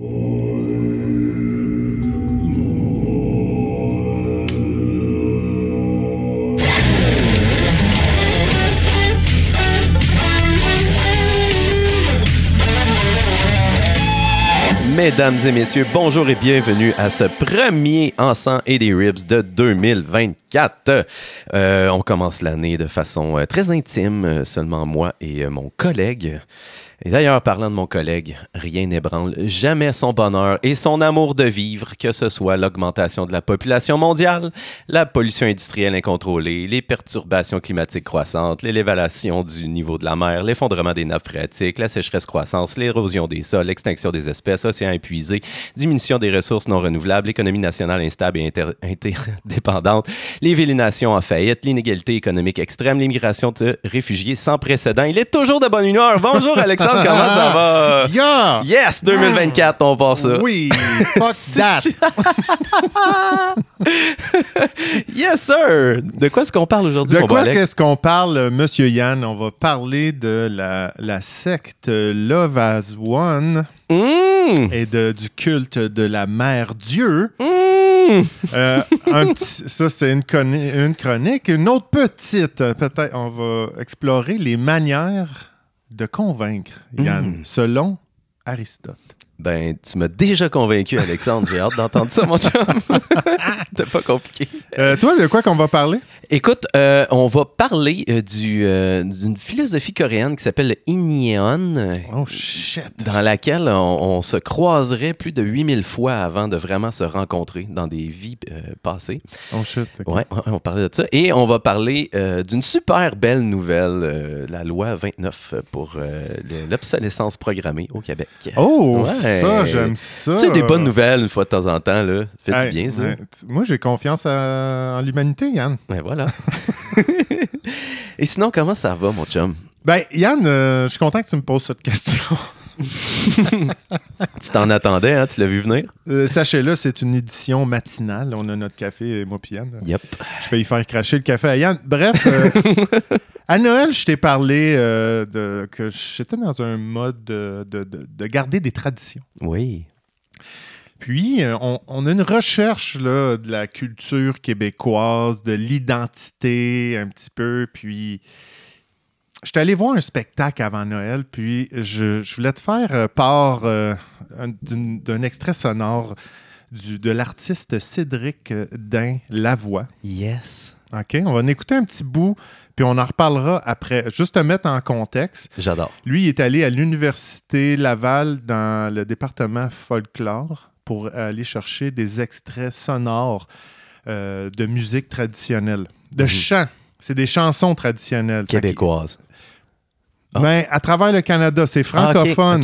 Mesdames et messieurs, bonjour et bienvenue à ce premier Encens et des Ribs de 2024. Euh, on commence l'année de façon euh, très intime, euh, seulement moi et mon collègue. Et d'ailleurs, parlant de mon collègue, rien n'ébranle jamais son bonheur et son amour de vivre, que ce soit l'augmentation de la population mondiale, la pollution industrielle incontrôlée, les perturbations climatiques croissantes, l'élévation du niveau de la mer, l'effondrement des nappes phréatiques, la sécheresse croissance, l'érosion des sols, l'extinction des espèces, océans épuisés, diminution des ressources non renouvelables, économie nationale instable et inter- interdépendante, les villes et nations en faillite, l'inégalité économique extrême, l'immigration de réfugiés sans précédent. Il est toujours de bonne humeur. Bonjour Alexandre, comment ça va? Yeah! Yes, 2024, on part ça. Oui! Fuck that! Yes, sir! De quoi est-ce qu'on parle aujourd'hui, De mon quoi qu'est-ce qu'on parle, euh, Monsieur Yann? On va parler de la, la secte Love as One Mmh! et de, du culte de la Mère Dieu. Mmh! Euh, un petit- ça, c'est une, une chronique. Une autre petite, euh, peut-être, on va explorer les manières de convaincre, Yann, Mm. selon Aristote. Ben, tu m'as déjà convaincu, Alexandre. J'ai hâte d'entendre ça, mon chum. C'était pas compliqué. Euh, toi, de quoi qu'on va parler? Écoute, euh, on va parler euh, du, euh, d'une philosophie coréenne qui s'appelle le Inyeon, Oh, shit! dans laquelle on, on se croiserait plus de 8000 fois avant de vraiment se rencontrer dans des vies euh, passées. Oh, shit. Ouais, ouais, on parlait de ça. Et on va parler euh, d'une super belle nouvelle, euh, la loi 29 pour euh, le- l'obsolescence programmée au Québec. Oh, Ouais. Ça, j'aime ça. Tu sais, des bonnes nouvelles une fois de temps en temps, là. Fait Hey, bien, ça? Moi, j'ai confiance à- en l'humanité, Yann. Ouais, voilà. Et sinon, comment ça va, mon chum? Ben, Yann, euh, je suis content que tu me poses cette question. Tu t'en attendais, hein? Tu l'as vu venir? Euh, Sachez-le, c'est une édition matinale. On a notre café, moi puis Yann. Yep. Je vais y faire cracher le café à Yann. Bref, euh, à Noël, je t'ai parlé euh, de, que j'étais dans un mode de, de- de- de garder des traditions. Oui. Puis, on, on a une recherche là, de la culture québécoise, de l'identité un petit peu. Puis, je suis allé voir un spectacle avant Noël, puis je, je voulais te faire euh, part euh, d'un extrait sonore du- de l'artiste Cédric euh, Dain Lavoie. Yes. OK? On va en écouter un petit bout, puis on en reparlera après. Juste te mettre en contexte. J'adore. Lui, il est allé à l'Université Laval dans le département folklore pour aller chercher des extraits sonores euh, de musique traditionnelle, de Mhm. chants. C'est des chansons traditionnelles. Fait Ben, à travers le Canada, c'est Ah, francophone.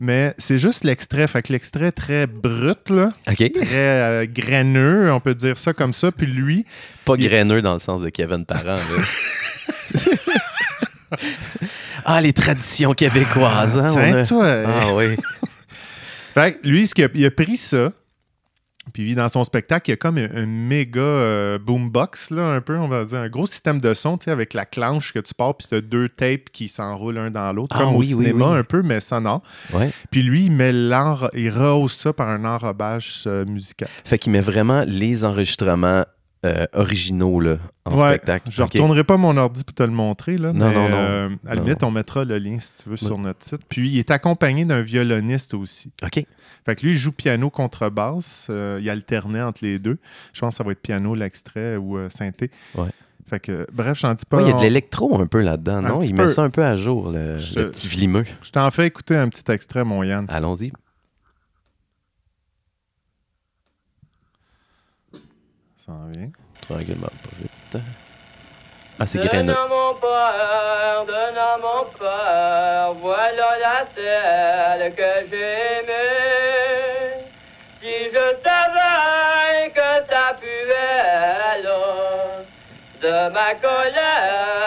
Mais c'est juste l'extrait. Fait que l'extrait très brut, là, très euh, graineux, on peut dire ça comme ça. Puis lui, Pas Il- graineux dans le sens de Kevin Parent, là. ah, les traditions québécoises, hein? a- toi, Ah oui. Fait que lui, ce qu'il a, il a pris ça, puis dans son spectacle, il y a comme un, méga euh, boombox, là, un peu, on va dire, un gros système de son, tu sais, avec la clanche que tu pars, puis c'est deux tapes qui s'enroulent un dans l'autre, Ah comme oui, au cinéma oui. un peu, mais sonore. Ouais. Puis lui, il, met il rehausse ça par un enrobage euh, musical. Fait qu'il met vraiment les enregistrements euh, originaux, là, en Ouais, spectacle. Je OK. retournerai pas mon ordi pour te le montrer, là, Non, mais, non, non. euh, à la limite, on mettra le lien, si tu veux, sur notre site. Puis il est accompagné d'un violoniste aussi. OK. Fait que lui, il joue piano contrebasse. Euh, il alternait entre les deux. Je pense que ça va être piano, l'extrait ou euh, synthé. Ouais. Fait que, bref, je dis pas. Ouais, il y a de l'électro un peu là-dedans, non? Il peu. met ça un peu à jour, le, Je- le petit vlimeux. Je t'en fais écouter un petit extrait, mon Yann. Allons-y. Ça en vient. Tranquillement, pas vite. Ah, c'est graineux. Mon peur, donnant mon peur, voilà la celle que j'aimais. Si je savais que ça puait là, de ma colère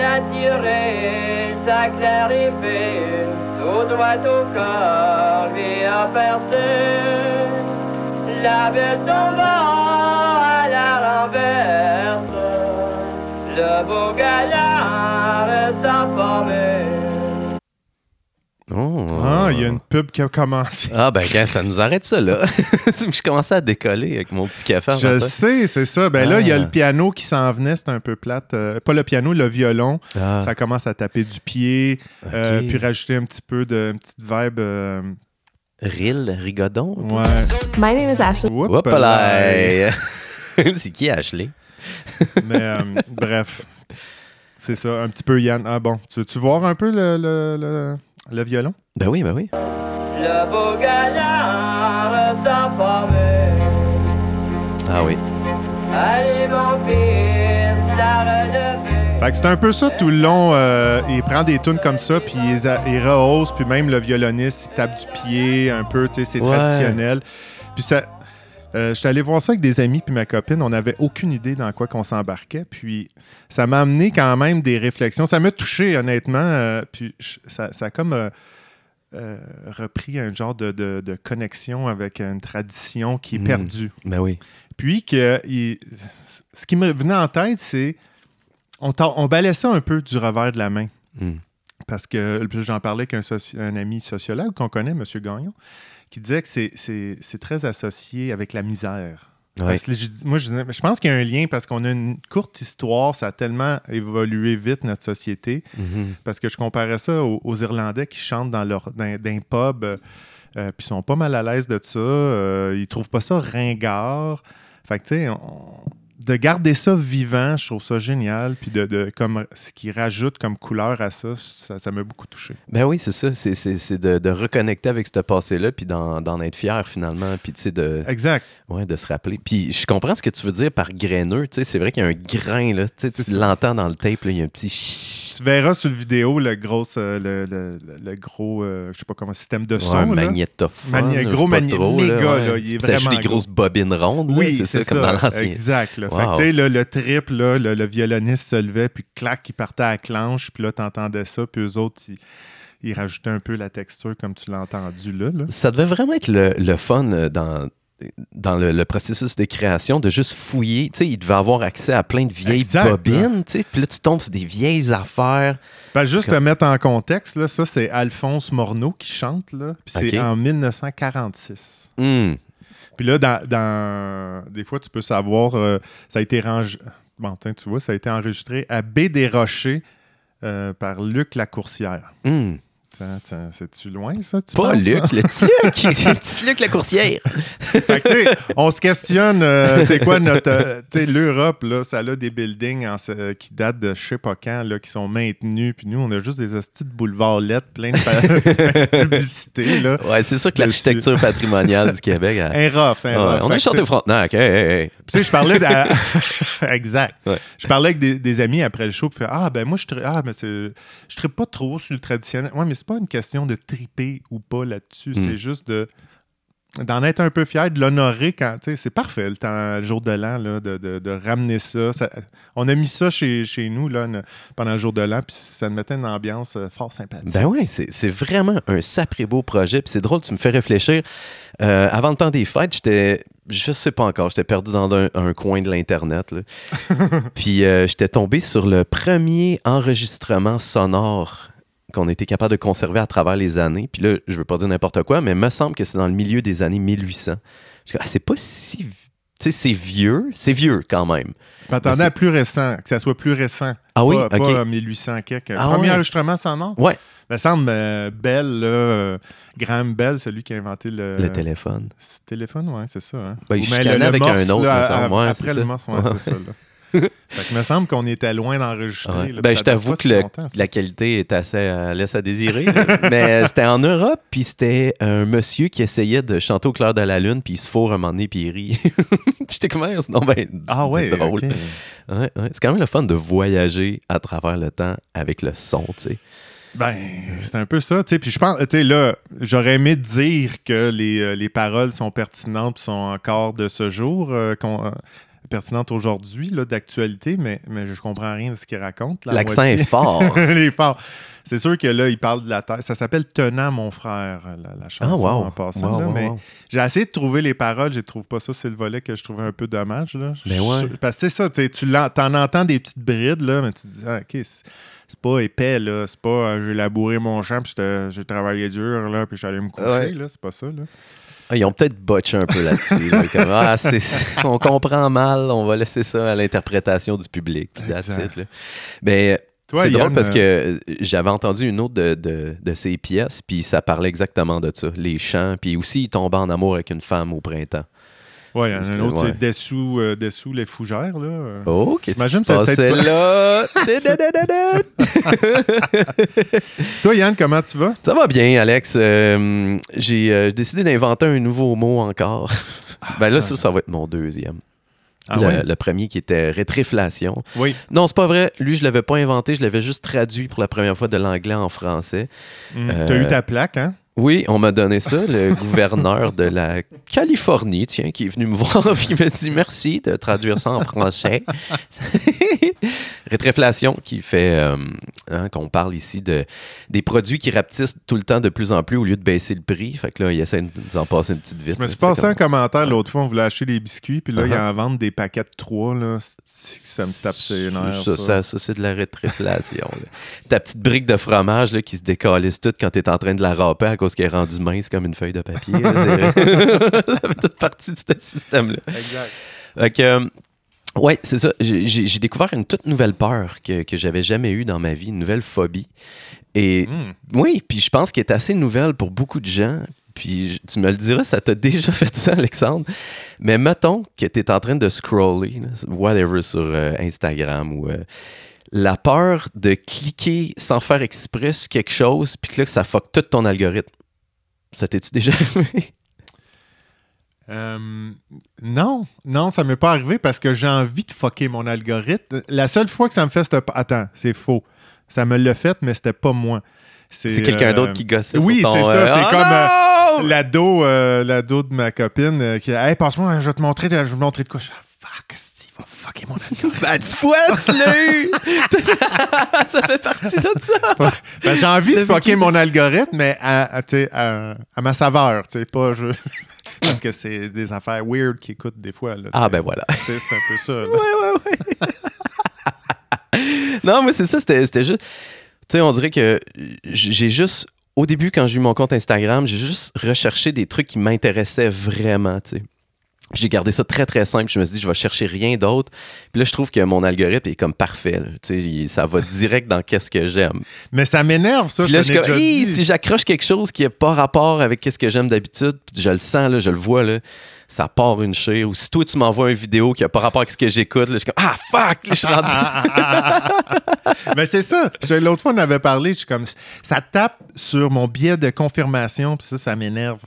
Il a tiré sa claire épée, tout droit au corps, lui a percé La ville tomba à la renverse. Le beau gaillard reste informé. Oh. Ah, il y a une pub qui a commencé. Ah, ben, gars, ça nous arrête ça, là. je commençais à décoller avec mon petit café. Je matin. sais, c'est ça. Ben là, il y a Ah. le piano qui s'en venait, c'était un peu plate. Euh, pas le piano, le violon. Ah, Ça commence à taper du pied, euh, puis rajouter un petit peu de une petite vibe. euh, Ril, Rigodon. ouais. My name is Ashley. C'est qui Ashley? Mais euh, bref, c'est ça, un petit peu Yann. Ah bon, tu veux-tu voir un peu le, le, le- le violon? Ben oui, ben oui. Le beau gaillard. Ah oui. Allez, mon fils, la relever. Fait que c'est un peu ça tout le long. euh, il prend des tunes comme ça, puis il, rehausse, puis même le violoniste, il tape du pied un peu, tu sais, c'est Ouais. traditionnel. Puis ça. Euh, J'étais allé voir ça avec des amis puis ma copine. On n'avait aucune idée dans quoi qu'on s'embarquait. Puis ça m'a amené quand même des réflexions. Ça m'a touché, honnêtement. euh, puis ça, ça a comme euh, euh, repris un genre de, de- de connexion avec une tradition qui est Mm. perdue. Ben oui. Puis que il- ce qui me venait en tête, c'est on, on balait ça un peu du revers de la main. Mm. Parce que j'en parlais avec un, soci- un ami sociologue qu'on connaît, M. Gagnon, qui disait que c'est- très associé avec la misère. Ouais. Que moi, je, je pense qu'il y a un lien parce qu'on a une courte histoire, ça a tellement évolué vite, notre société. Mhm. Parce que je comparais ça aux, aux Irlandais qui chantent dans leur dans, dans un pub, euh, puis ils sont pas mal à l'aise de ça. euh, ils trouvent pas ça ringard. Fait que, tu sais, on- de garder ça vivant, je trouve ça génial. Puis de, de- comme ce qui rajoute comme couleur à ça, ça m'a beaucoup touché. Ben oui, c'est ça. C'est- de, de reconnecter avec ce passé-là, puis d'en être fier finalement, puis tu sais, de, Exact. ouais, de se rappeler. Puis je comprends ce que tu veux dire par graineux. Tu sais, c'est vrai qu'il y a un grain, là. Tu sais, tu l'entends dans le tape, là, il y a un petit. Tu verras sur le vidéo le gros, euh, le, le- le- le gros, euh, je sais pas comment, système de Ouais, son. un là. magnétophone. Magné- là, gros je sais pas magné- trop, méga, là, il est ça vraiment des grosses bobines rondes. Oui, c'est comme dans ça. l'ancien. Exact. là. Fait Wow. que, tu sais, là, le trip, là, le, le violoniste se levait, puis clac, il partait à la clenche, puis là, t'entendais ça, puis eux autres, ils, ils rajoutaient un peu la texture comme tu l'as entendu là. là. Ça devait vraiment être le, le fun euh, dans, dans le, le processus de création, de juste fouiller. Tu sais, il devait avoir accès à plein de vieilles Exact, bobines. Tu sais, puis là, tu tombes sur des vieilles affaires. Ben, juste Comme- le mettre en contexte, là, ça, c'est Alphonse Morneau qui chante, là, puis c'est en 1946. Hmm. Puis là, dans, dans- des fois, tu peux savoir, euh, ça a été rangé. Bon, tu vois, ça a été enregistré à Baie des Rochers euh, par Luc Lacourcière. Hmm. C'est-tu loin, ça? tu Pas penses, ça? Luc, le petit Luc. le petit Luc la coursière. Fait que, on se questionne, euh, c'est quoi notre. euh, tu sais, l'Europe, là, ça a des buildings en qui datent de je sais pas quand, là, qui sont maintenus. Puis nous, on a juste des hosties de boulevards lettres plein de publicités, là. Ouais, c'est sûr que l'architecture patrimoniale du Québec. elle- Un rough, un Ouais, rough. on que, chanté Frontenac. Hey, hey, hey. Tu sais, je parlais de... exact. Ouais. Je parlais avec des, des amis après le show, puis ah ben moi je ah mais c'est je pas trop sur le traditionnel. Ouais, mais c'est pas une question de triper ou pas là-dessus, Mm. c'est juste de d'en être un peu fier, de l'honorer quand, c'est parfait le temps, le jour de l'an, là, de, de- de ramener ça. Ça- On a mis ça chez, chez nous, là, pendant le jour de l'an, puis ça nous mettait une ambiance euh, fort sympathique. Ben oui, c'est c'est vraiment un sacré beau projet. Puis c'est drôle, tu me fais réfléchir. Euh, avant le temps des fêtes, j'étais, je sais pas encore, j'étais perdu dans un, un coin de l'Internet. Puis euh, j'étais tombé sur le premier enregistrement sonore qu'on a été capable de conserver à travers les années. Puis là, je veux pas dire n'importe quoi, mais il me semble que c'est dans le milieu des années 1800. Je dis, ah, c'est pas si... Tu sais, c'est vieux. C'est vieux quand même. Je m'attendais Mais à plus récent, que ça soit plus récent. Ah oui? Pas, OK. pas 1800 quelque. Ah Premier ouais. enregistrement sonore? Ouais. Me semble euh, Bell, là, euh, Graham Bell, celui qui a inventé le, Le téléphone. téléphone, ouais, c'est ça. hein. Ben, Ou bien connais avec un autre, là, à- Ouais, après le morse, Ouais. c'est ça. Là. fait que me semble qu'on était loin d'enregistrer. Ouais. Ben, je t'avoue que le- la qualité est assez euh, laisse à désirer. mais c'était en Europe, puis c'était un monsieur qui essayait de chanter au clair de la lune, puis il se fourre un moment donné, puis il rit. J'étais comme, Ah, non, ben, c'est Ah ouais, drôle. Ouais. C'est quand même le fun de voyager à travers le temps avec le son, tu sais. Ben, c'est un peu ça, tu sais. Puis je pense, tu sais, là, j'aurais aimé dire que les, euh, les paroles sont pertinentes sont encore de ce jour. euh, pertinente aujourd'hui, d'actualité, mais, mais je comprends rien de ce qu'il raconte. la L'accent est fort. Il est fort. C'est sûr que là, il parle de la terre. Ça s'appelle Tenant, mon frère, la, la chanson Ah, wow. en passant. Wow, là, wow, mais j'ai essayé de trouver les paroles, je ne trouve pas ça. C'est le volet que je trouvais un peu dommage. Là. Ben Je- ouais. Parce que c'est ça, tu l'en- t'en entends des petites brides, là, mais tu te dis, ah, OK, c'est pas épais, là. C'est pas euh, j'ai labouré mon champ, puis j'ai travaillé dur, là, puis j'allais me coucher, Ouais. là. C'est pas ça, là. Ah, ils ont peut-être botché un peu là-dessus. là, comme, ah, on comprend mal, on va laisser ça à l'interprétation du public. puis it, là. Ben, Toi, c'est drôle parce euh, que j'avais entendu une autre de, de, de ses pièces, puis ça parlait exactement de ça, les chants, puis aussi il tombait en amour avec une femme au printemps. Ouais, il y en a C'est un autre, ouais. c'est Dessous, euh, Dessous les fougères, là. Oh, qu'est-ce qui J'imagine se que c'est passait là? Toi, Yann, comment tu vas? Ça va bien, Alex. Euh, J'ai euh, décidé d'inventer un nouveau mot encore. ben là, Ah, ça- ça, va être mon deuxième. Ah le, ouais? le premier qui était rétréflation. Oui. Non, c'est pas vrai. Lui, je l'avais pas inventé, je l'avais juste traduit pour la première fois de l'anglais en français. Mm. Euh, T'as eu ta plaque, hein? Oui, on m'a donné ça, le gouverneur de la Californie, tiens, qui est venu me voir et qui m'a dit merci de traduire ça en français. Rétréflation qui fait euh, hein, qu'on parle ici de des produits qui rapetissent tout le temps de plus en plus au lieu de baisser le prix. Fait que là, il essaie de nous en passer une petite vite. Je me suis passé un commentaire l'autre fois, on voulait acheter des biscuits, puis là, Uh-huh. ils en vendent des paquets de trois, là. Ça me tape ses nerfs. Ça, ça, ça, c'est de la rétréflation. Ta petite brique de fromage là, qui se décalisse toute quand tu es en train de la râper à cause qu'elle est rendue mince comme une feuille de papier. là. Ça fait toute partie de ce système-là. Exact. Fait que, euh, ouais, c'est ça. J'ai découvert une toute nouvelle peur que, que j'avais jamais eue dans ma vie, une nouvelle phobie. Et Mm. oui, puis je pense qu'elle est assez nouvelle pour beaucoup de gens. Puis tu me le diras, ça t'a déjà fait ça, Alexandre. Mais mettons que tu es en train de scroller, là, whatever, sur euh, Instagram ou. euh, la peur de cliquer sans faire exprès sur quelque chose, puis que là, ça fuck tout ton algorithme. Ça t'es-tu déjà arrivé? Euh, non, non, ça m'est pas arrivé parce que j'ai envie de fucker mon algorithme. La seule fois que ça me fait cette... Attends, c'est faux. Ça me l'a fait, mais c'était pas moi. C'est quelqu'un euh, d'autre qui gossait oui, c'est ça, euh, c'est Ah comme! L'ado, euh, l'ado de ma copine euh, qui a Hey, passe-moi, je vais te montrer, de- je vais te montrer de quoi. Je suis, Ah, fuck, Ben, tu vois, tu l'as eu! ça fait partie de ça! Ben, j'ai envie de fucker mon algorithme, mais à, à, à- à ma saveur, tu sais, pas je... Parce que c'est des affaires weird qui écoutent des fois. Là, Ah, ben voilà. C'est un peu ça. là. Ouais, ouais, ouais. non, mais c'est ça, c'était c'était juste. Tu sais, on dirait que j'ai juste. Au début, quand j'ai eu mon compte Instagram, j'ai juste recherché des trucs qui m'intéressaient vraiment, tu sais. Puis J'ai gardé ça très, très simple. Je me suis dit, je vais chercher rien d'autre. Puis là, je trouve que mon algorithme est comme parfait. là. Il- ça va direct dans qu'est-ce que j'aime. Mais ça m'énerve, ça. Puis là, je je comme, si j'accroche quelque chose qui n'a pas rapport avec ce que j'aime d'habitude, je le sens, là, je le vois, là, ça part une chire. Ou si toi, tu m'envoies une vidéo qui n'a pas rapport avec ce que j'écoute, là, je suis comme, ah, fuck, là, je suis rendu. Mais c'est ça. L'autre fois, on avait parlé. Je suis comme, ça tape sur mon biais de confirmation, puis ça, ça m'énerve.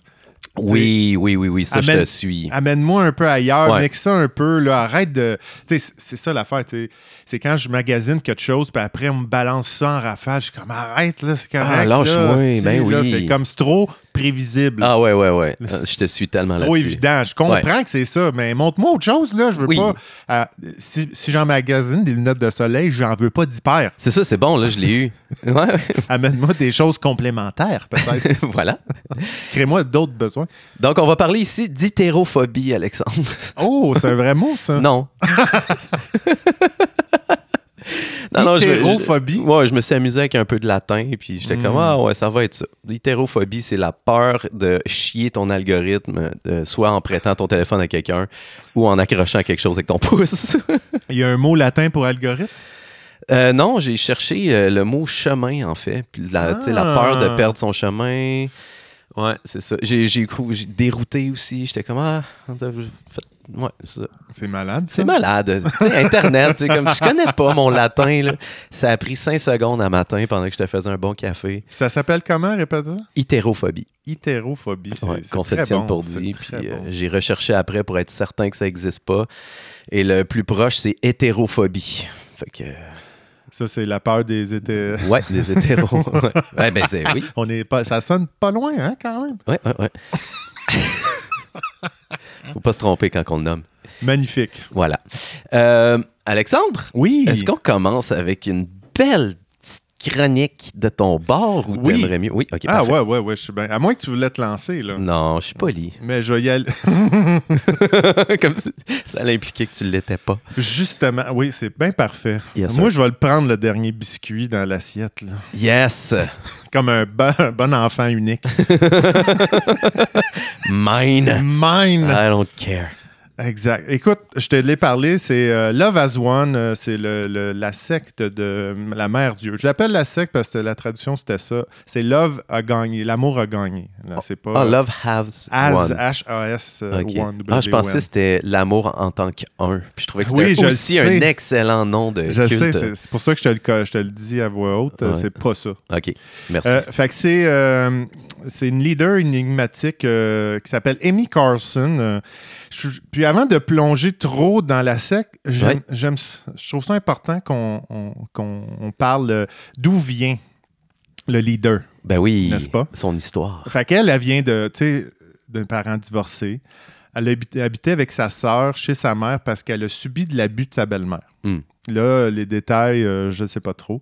Oui, oui, oui, oui, ça, je te suis. Amène-moi un peu ailleurs, Ouais. mixe ça un peu, là, arrête de... Tu sais, c'est- ça l'affaire, tu sais. C'est quand je magasine quelque chose, puis après, on me balance ça en rafale, je suis comme, arrête, là, c'est correct, Ah, lâche-moi, ben oui. C'est comme, c'est trop prévisible. Ah, ouais, ouais, ouais. Euh, Je te suis tellement C'est trop là-dessus. évident. Je comprends que c'est ça, mais montre-moi autre chose, là. Je veux Oui. pas... euh, si si j'en magasine des lunettes de soleil, j'en veux pas d'hyper. C'est ça, c'est bon, là, je l'ai eu. Ouais, ouais. Amène-moi des choses complémentaires, peut-être. voilà. Crée-moi d'autres besoins. Donc, on va parler ici d'hétérophobie, Alexandre. Oh, c'est un vrai mot, ça. Non. je- je- ouais, je me suis amusé avec un peu de latin, puis j'étais comme, Mm. ah ouais, ça va être ça. L'hétérophobie, c'est la peur de chier ton algorithme, euh, soit en prêtant ton téléphone à quelqu'un ou en accrochant à quelque chose avec ton pouce. Il y a un mot latin pour algorithme? Euh, non, j'ai cherché euh, le mot chemin, en fait. Puis la, Ah. peur de perdre son chemin. Ouais, c'est ça. J'ai dérouté aussi. J'étais comme, ah, ouais, c'est malade. C'est malade. Internet, tu sais, comme je connais pas mon latin. Là. Ça a pris cinq secondes à matin pendant que je te faisais un bon café. Ça s'appelle comment, répète ça? Hétérophobie. Hétérophobie. C'est Ouais, qu'on se très tienne bon, pour dit. Puis euh, bon. j'ai recherché après pour être certain que ça n'existe pas. Et le plus proche, c'est hétérophobie. Fait que, Ça, c'est la peur des hétéros. ouais, des hétéros. ouais. Ouais, ben, c'est, oui. On est pas, ça sonne pas loin, hein, quand même. Ouais, ouais, ouais. Faut pas se tromper quand on le nomme. Magnifique. Voilà. Euh, Alexandre, Oui. est-ce qu'on commence avec une belle chronique de ton bord ou Oui. t'aimerais mieux? Oui, OK, Ah parfait. ouais, ouais, ouais. Je suis bien. À moins que tu voulais te lancer, là. Non, je suis poli. Mais je vais y aller. Comme si ça allait impliquer que tu l'étais pas. Justement, oui, c'est bien parfait. Yes, Moi, je vais le prendre, le dernier biscuit dans l'assiette, là. Yes! Comme un bon, un bon enfant unique. Mine! Mine! I don't care. Exact. Écoute, je te l'ai parlé, c'est euh, Love as One, euh, c'est le, le- la secte de la mère Dieu. Je l'appelle la secte parce que la traduction c'était ça. C'est Love a gagné, l'amour a gagné. Là, c'est pas Ah, Love Has As, One. H-A-S, euh, Ok. One. Ah, je pensais que c'était l'amour en tant qu'un. Puis je trouvais que c'était Oui, aussi un excellent nom de Je culte. sais, c'est c'est pour ça que je te le, co- je te le dis à voix haute, euh, Ouais. c'est pas ça. OK, merci. Euh, fait que c'est euh, c'est une leader énigmatique euh, qui s'appelle Amy Carson. Je- puis avant de plonger trop dans la secte, j'aime, j'aime je trouve ça important qu'on on, qu'on- on parle euh, d'où vient le leader. ben oui, n'est-ce pas? son histoire. Fait qu'elle, elle vient de, d'un parent divorcé. Elle habitait, avec sa sœur chez sa mère parce qu'elle a subi de l'abus de sa belle-mère. Hmm. Là, les détails, euh, je ne sais pas trop.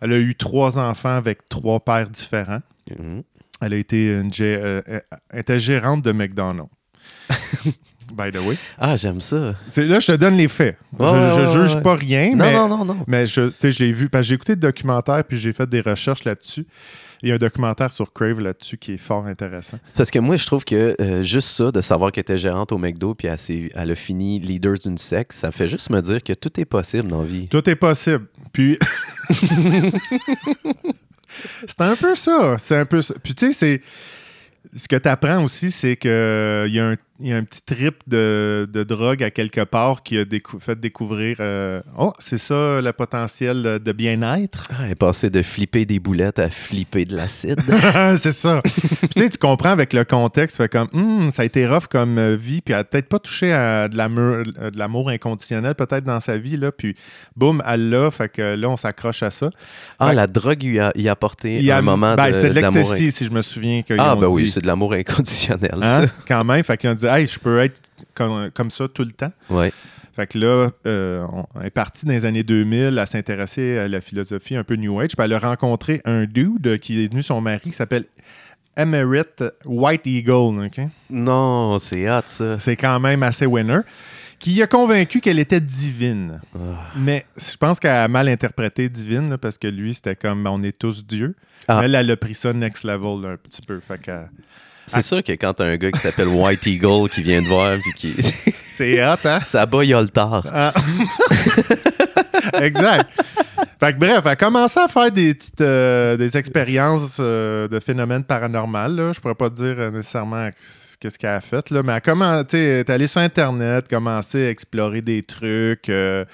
Elle a eu trois enfants avec trois pères différents. Mhm. Elle a été une gé- euh, elle était gérante de McDonald's. By the way. Ah, j'aime ça. Là, je te donne les faits. Ouais, je ne ouais, juge ouais. pas rien, Non, mais, non, non, non. mais je, je l'ai vu. Parce que j'ai écouté le documentaire puis j'ai fait des recherches là-dessus. Il y a un documentaire sur Crave là-dessus qui est fort intéressant. Parce que moi, je trouve que euh, juste ça, de savoir qu'elle était gérante au McDo puis elle, elle a fini leader d'une secte, ça fait juste me dire que tout est possible dans la vie. Tout est possible. Puis. c'est un peu ça. C'est un peu ça. Puis tu sais, c'est. Ce que tu apprends aussi, c'est qu'il y, a un- il y a un petit trip de, de drogue à quelque part qui a décou- fait découvrir. euh, oh, c'est ça le potentiel de, bien-être? Ah, elle est passée de flipper des boulettes à flipper de l'acide. c'est ça. Puis tu sais, tu comprends avec le contexte, fait comme, Hum, ça a été rough comme euh, vie, puis elle a peut-être pas touché à de l'amour, euh, de l'amour inconditionnel peut-être dans sa vie, là, puis boum, elle l'a, fait que là, on s'accroche à ça. Ah, Fait- la drogue lui a, y a apporté Il y a un moment ben, de, c'était de si je me souviens. Ah, ben oui, dit. c'est de l'amour inconditionnel, Hein? ça. Quand même, fait qu'ils ont dit, hey, je peux être comme, comme ça tout le temps. Ouais. Fait que là, euh, on elle est partie dans les années 2000 à s'intéresser à la philosophie un peu New Age. Puis elle a rencontré un dude qui est devenu son mari qui s'appelle Emerit White Eagle. Non, c'est hot, ça. C'est quand même assez winner. Qui a convaincu qu'elle était divine. Ah. Mais je pense qu'elle a mal interprété divine là, parce que lui, c'était comme on est tous dieux. Ah. Elle, elle a pris ça next level là, un petit peu. Fait que, C'est Ah. sûr que quand t'as un gars qui s'appelle White Eagle qui vient te voir puis qui. c'est hot, hein? ça bat Yoltar. Ah. exact. Fait que bref, elle a commencé à faire des petites euh, des expériences euh, de phénomènes paranormaux. Je pourrais pas te dire euh, nécessairement qu'est-ce qu'elle a fait, là, mais elle, a commen- tu sais, elle est allée sur Internet, commencé à explorer des trucs. euh,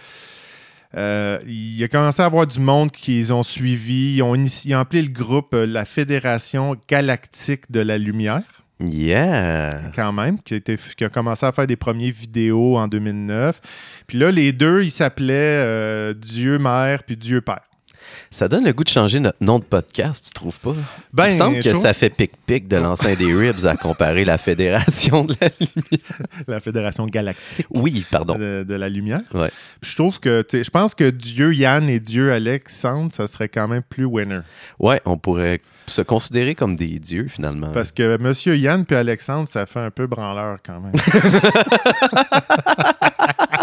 euh, il a commencé à avoir du monde qu'ils ont suivi. Ils ont, initié, ils ont appelé le groupe euh, la Fédération Galactique de la Lumière Yeah. quand même, qui a, été- qui a commencé à faire des premières vidéos en 2009. Puis là, les deux, ils s'appelaient euh, Dieu Mère puis Dieu Père. Ça donne le goût de changer notre nom de podcast, tu trouves pas? Ben, Il me semble que ça fait pic-pic de lancer des ribs à comparer la Fédération de la Lumière. La Fédération Galactique Oui, pardon. de, de la Lumière. Ouais. Je trouve que, je pense que Dieu Yann et Dieu Alexandre, ça serait quand même plus winner. Ouais, on pourrait se considérer comme des dieux, finalement. Parce que Monsieur Yann puis Alexandre, ça fait un peu branleur quand même.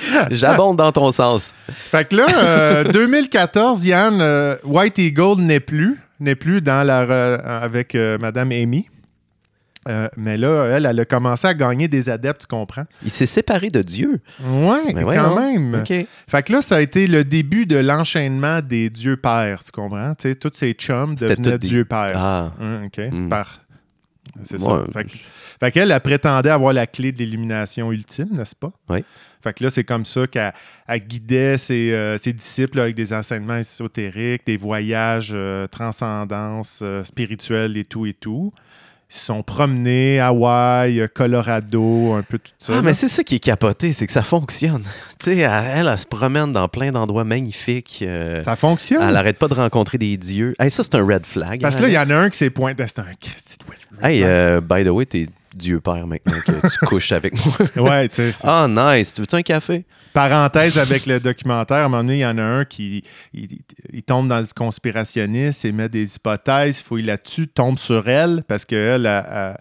J'abonde dans ton sens. Fait que là, euh, 2014, Yann, euh, White Eagle n'est plus, n'est plus dans la re- avec euh, Madame Amy. Euh, mais là, elle, elle a commencé à gagner des adeptes, tu comprends? Il s'est séparé de Dieu. Ouais, Mais quand même. Fait que là, ça a été le début de l'enchaînement des dieux pères, tu comprends? Tu sais, tous ces chums devenaient des- dieux pères. Ah. OK. Hmm. Par. C'est Ouais. ça. Fait qu'elle, elle prétendait avoir la clé de l'illumination ultime, n'est-ce pas? Oui. Fait que là, c'est comme ça qu'elle elle guidait ses, euh, ses disciples là, avec des enseignements ésotériques, des voyages, euh, transcendance euh, spirituelle et tout et tout. Ils se sont promenés à Hawaï, euh, Colorado, un peu tout ça. Ah, là. mais c'est ça qui est capoté, c'est que ça fonctionne. Tu sais, elle, elle, elle se promène dans plein d'endroits magnifiques. euh, ça fonctionne. elle arrête pas de rencontrer des dieux. Hey, ça, c'est un red flag. Parce hein, que là, il y en a un qui s'est pointé. C'est un Christy. Hey, euh, by the way, t'es Dieu Père maintenant que tu couches avec moi. Ouais, tu sais. Ah, nice. Tu veux-tu un café? Parenthèse avec le documentaire, à un moment donné, il y en a un qui il, il tombe dans le conspirationniste, il met des hypothèses, il fouille là-dessus, tombe sur elle, parce qu'elle, elle,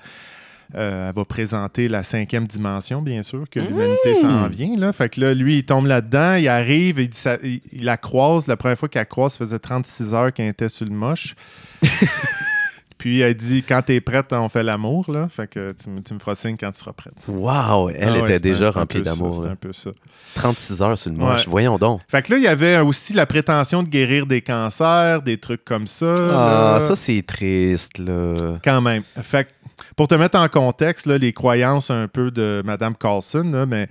euh, va présenter la cinquième dimension, bien sûr, que l'humanité s'en vient. Là. Fait que là, lui, il tombe là-dedans, il arrive, il, ça- il- il la croise. La première fois qu'elle croise, ça faisait 36 heures qu'elle était sur le moche. Puis elle dit quand t'es prête, on fait l'amour. Là. Fait que tu, me- tu me feras signe quand tu seras prête. Wow, elle Ah ouais, était déjà un remplie d'amour. C'est un peu ça. 36 heures sur le. Ouais. Voyons donc. Fait que là, il y avait aussi la prétention de guérir des cancers, des trucs comme ça. Ah, là. ça, c'est triste, là. Quand même. Fait que, pour te mettre en contexte, là, les croyances un peu de Mme Carlson, là, mais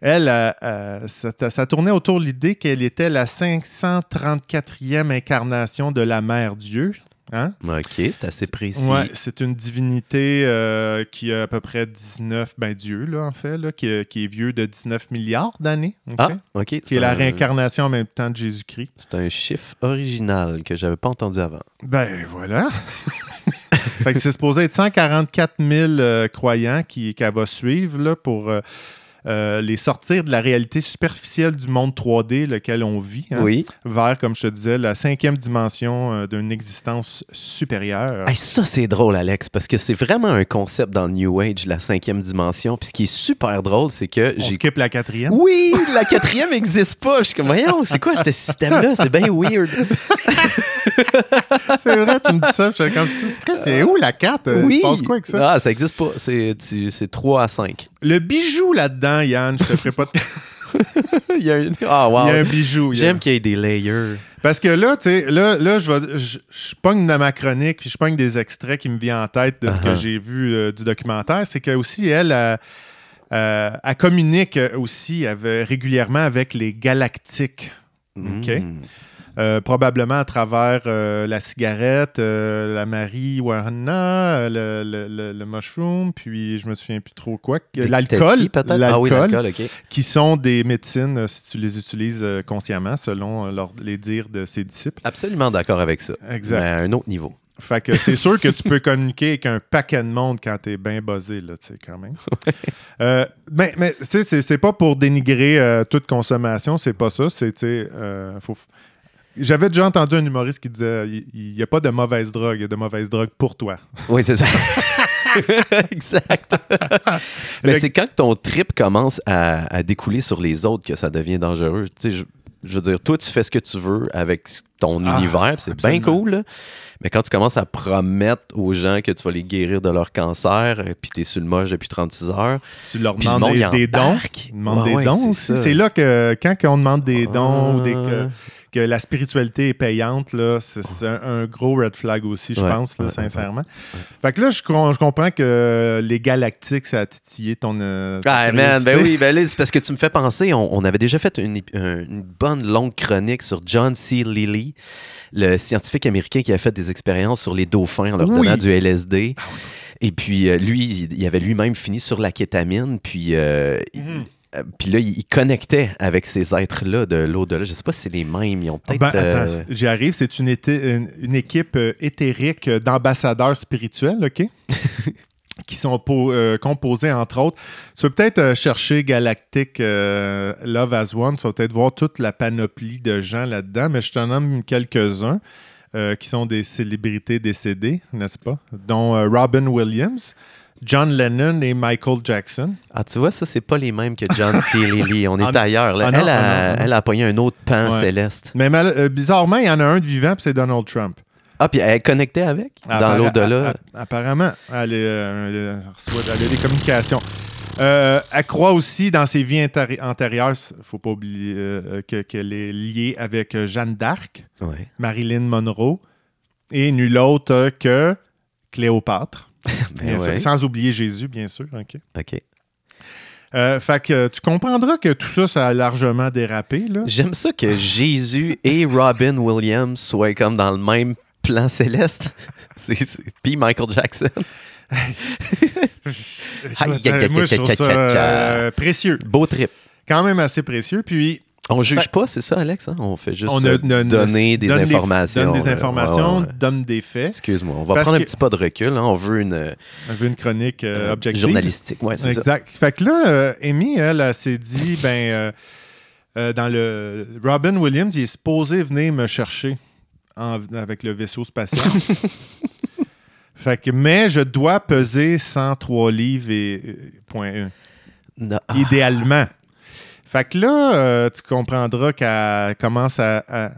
elle, euh, euh, ça, ça tournait autour de l'idée qu'elle était la 534e incarnation de la Mère Dieu. Hein? OK, c'est assez précis. Ouais, c'est une divinité euh, qui a à peu près 19, ben Dieu, là, en fait, là, qui, qui est vieux de 19 milliards d'années. Ah, OK. Qui est la un- réincarnation en même temps de Jésus-Christ. C'est un chiffre original que j'avais pas entendu avant. Ben voilà. fait que c'est supposé être 144 000 euh, croyants qui- qu'elle va suivre là, pour euh, euh, les sortir de la réalité superficielle du monde 3D lequel on vit, hein, Oui. vers, comme je te disais, la cinquième dimension euh, d'une existence supérieure. Hey, ça, c'est drôle, Alex, parce que c'est vraiment un concept dans le New Age, la cinquième dimension. Puis ce qui est super drôle, c'est que on skip la quatrième? Oui, la quatrième n'existe pas. Je suis comme, voyons, c'est quoi ce système-là? C'est bien weird. C'est vrai, tu me dis ça. Je suis comme, tu sais, c'est où la 4? Euh, oui. Passe quoi avec ça? Ah, ça n'existe pas. C'est tu- c'est 3 à 5. Le bijou là-dedans, Yann, je te ferai pas de... il y a un... Ah, wow. Il y a un bijou. J'aime qu'il y ait des layers. Parce que là, tu sais, là, là je, vais- je, je pogne dans ma chronique, puis je pogne des extraits qui me viennent en tête de ce que Uh-huh. j'ai vu euh, du documentaire. C'est que aussi, elle, euh, euh, elle communique aussi avec- régulièrement avec les galactiques. OK? Mm. Euh, probablement à travers euh, la cigarette, euh, la marijuana, le, le, le- le mushroom, puis je me souviens plus trop quoi. L'alcool, peut-être? Ah oui, l'alcool, OK. qui sont des médecines si tu les utilises consciemment, selon leur- les dires de ses disciples. Absolument d'accord avec ça. Exact. Mais à un autre niveau. Fait que c'est sûr que tu peux communiquer avec un paquet de monde quand t'es bien buzzé, là, tu sais, quand même. Euh, mais mais tu sais, c'est- c'est pas pour dénigrer euh, toute consommation, c'est pas ça. C'est, tu sais, euh, faut... J'avais déjà entendu un humoriste qui disait il n'y a pas de mauvaise drogue, il y a de mauvaise drogue pour toi. Oui, c'est ça. exact. Mais c'est quand ton trip commence à, à découler sur les autres que ça devient dangereux? Tu sais, je, je veux dire, toi, tu fais ce que tu veux avec ton Ah, univers, c'est bien cool. là. Mais quand tu commences à promettre aux gens que tu vas les guérir de leur cancer, euh, puis tu es sur le moche depuis 36 heures, Tu leur le demandes des, dons? Ils demandent Ouais, des ouais, dons c'est aussi? ça. C'est là que quand on demande des dons ou des, que, Ah. Que la spiritualité est payante, là, c'est c'est un, un gros red flag aussi, je Ouais, pense, là, ouais, sincèrement. Fait que là, je, com- je comprends que les galactiques, ça a titillé ton. euh, Ah, man, ben oui, ben là, c'est parce que tu me fais penser, on, on avait déjà fait une, bonne longue chronique sur John C. Lilly, le scientifique américain qui a fait des expériences sur les dauphins en leur Oui. donnant du LSD. Et puis, euh, lui, il, avait lui-même fini sur la kétamine, puis... euh, puis là, il il connectait avec ces êtres-là de l'au-delà. Je sais pas si c'est les mêmes. Ils ont peut-être. Ben, euh, j'y arrive. C'est une, été- une, une équipe euh, éthérique euh, d'ambassadeurs spirituels, OK? qui sont po- euh, composés, entre autres. Tu peux peut-être euh, chercher Galactic euh, Love as One. Tu vas peut-être voir toute la panoplie de gens là-dedans, mais je t'en nomme quelques-uns euh, qui sont des célébrités décédées, n'est-ce pas? Dont euh, Robin Williams, John Lennon et Michael Jackson. Ah, tu vois, ça, c'est pas les mêmes que John C. Lilly. On est Ah, ailleurs. là. ah non, elle, a, ah non, ah non. elle a pogné un autre pan Ouais. céleste. Mais mal- euh, bizarrement, il y en a un de vivant, puis c'est Donald Trump. Ah, puis elle connectait avec? Dans l'au-delà? Apparemment, elle, est, euh, elle reçoit- elle a des communications. Euh, elle croit aussi dans ses vies antéri- antérieures, il ne faut pas oublier que- qu'elle est liée avec Jeanne d'Arc, Ouais. Marilyn Monroe et nul autre que Cléopâtre. Ben sûr. Sans oublier Jésus, bien sûr. OK. OK. Euh, fait que euh, tu comprendras que tout ça, ça a largement dérapé. J'aime ça que Jésus et Robin Williams soient comme dans le même plan céleste. Puis Michael Jackson. Écoute, moi, je trouve ça euh, précieux. Beau trip. quand même assez précieux. Puis On juge Fait- pas, c'est ça, Alex? hein? On fait juste On euh, ne- ne- ne- donner des donne informations. donne des informations, Ouais, ouais, donne des faits. Excuse-moi, on va Parce prendre un petit pas de recul. hein? On veut une euh, On veut une chronique euh, objective. journalistique. Ouais, c'est ça. Exact. Fait que là, euh, Amy, elle, elle, s'est dit, ben, euh, euh, dans le. Robin Williams, il est supposé venir me chercher en- avec le vaisseau spatial. fait que, mais je dois peser 103 livres et euh, point un, Non. Ah, idéalement. Fait que là, euh, tu comprendras qu'elle commence à, à-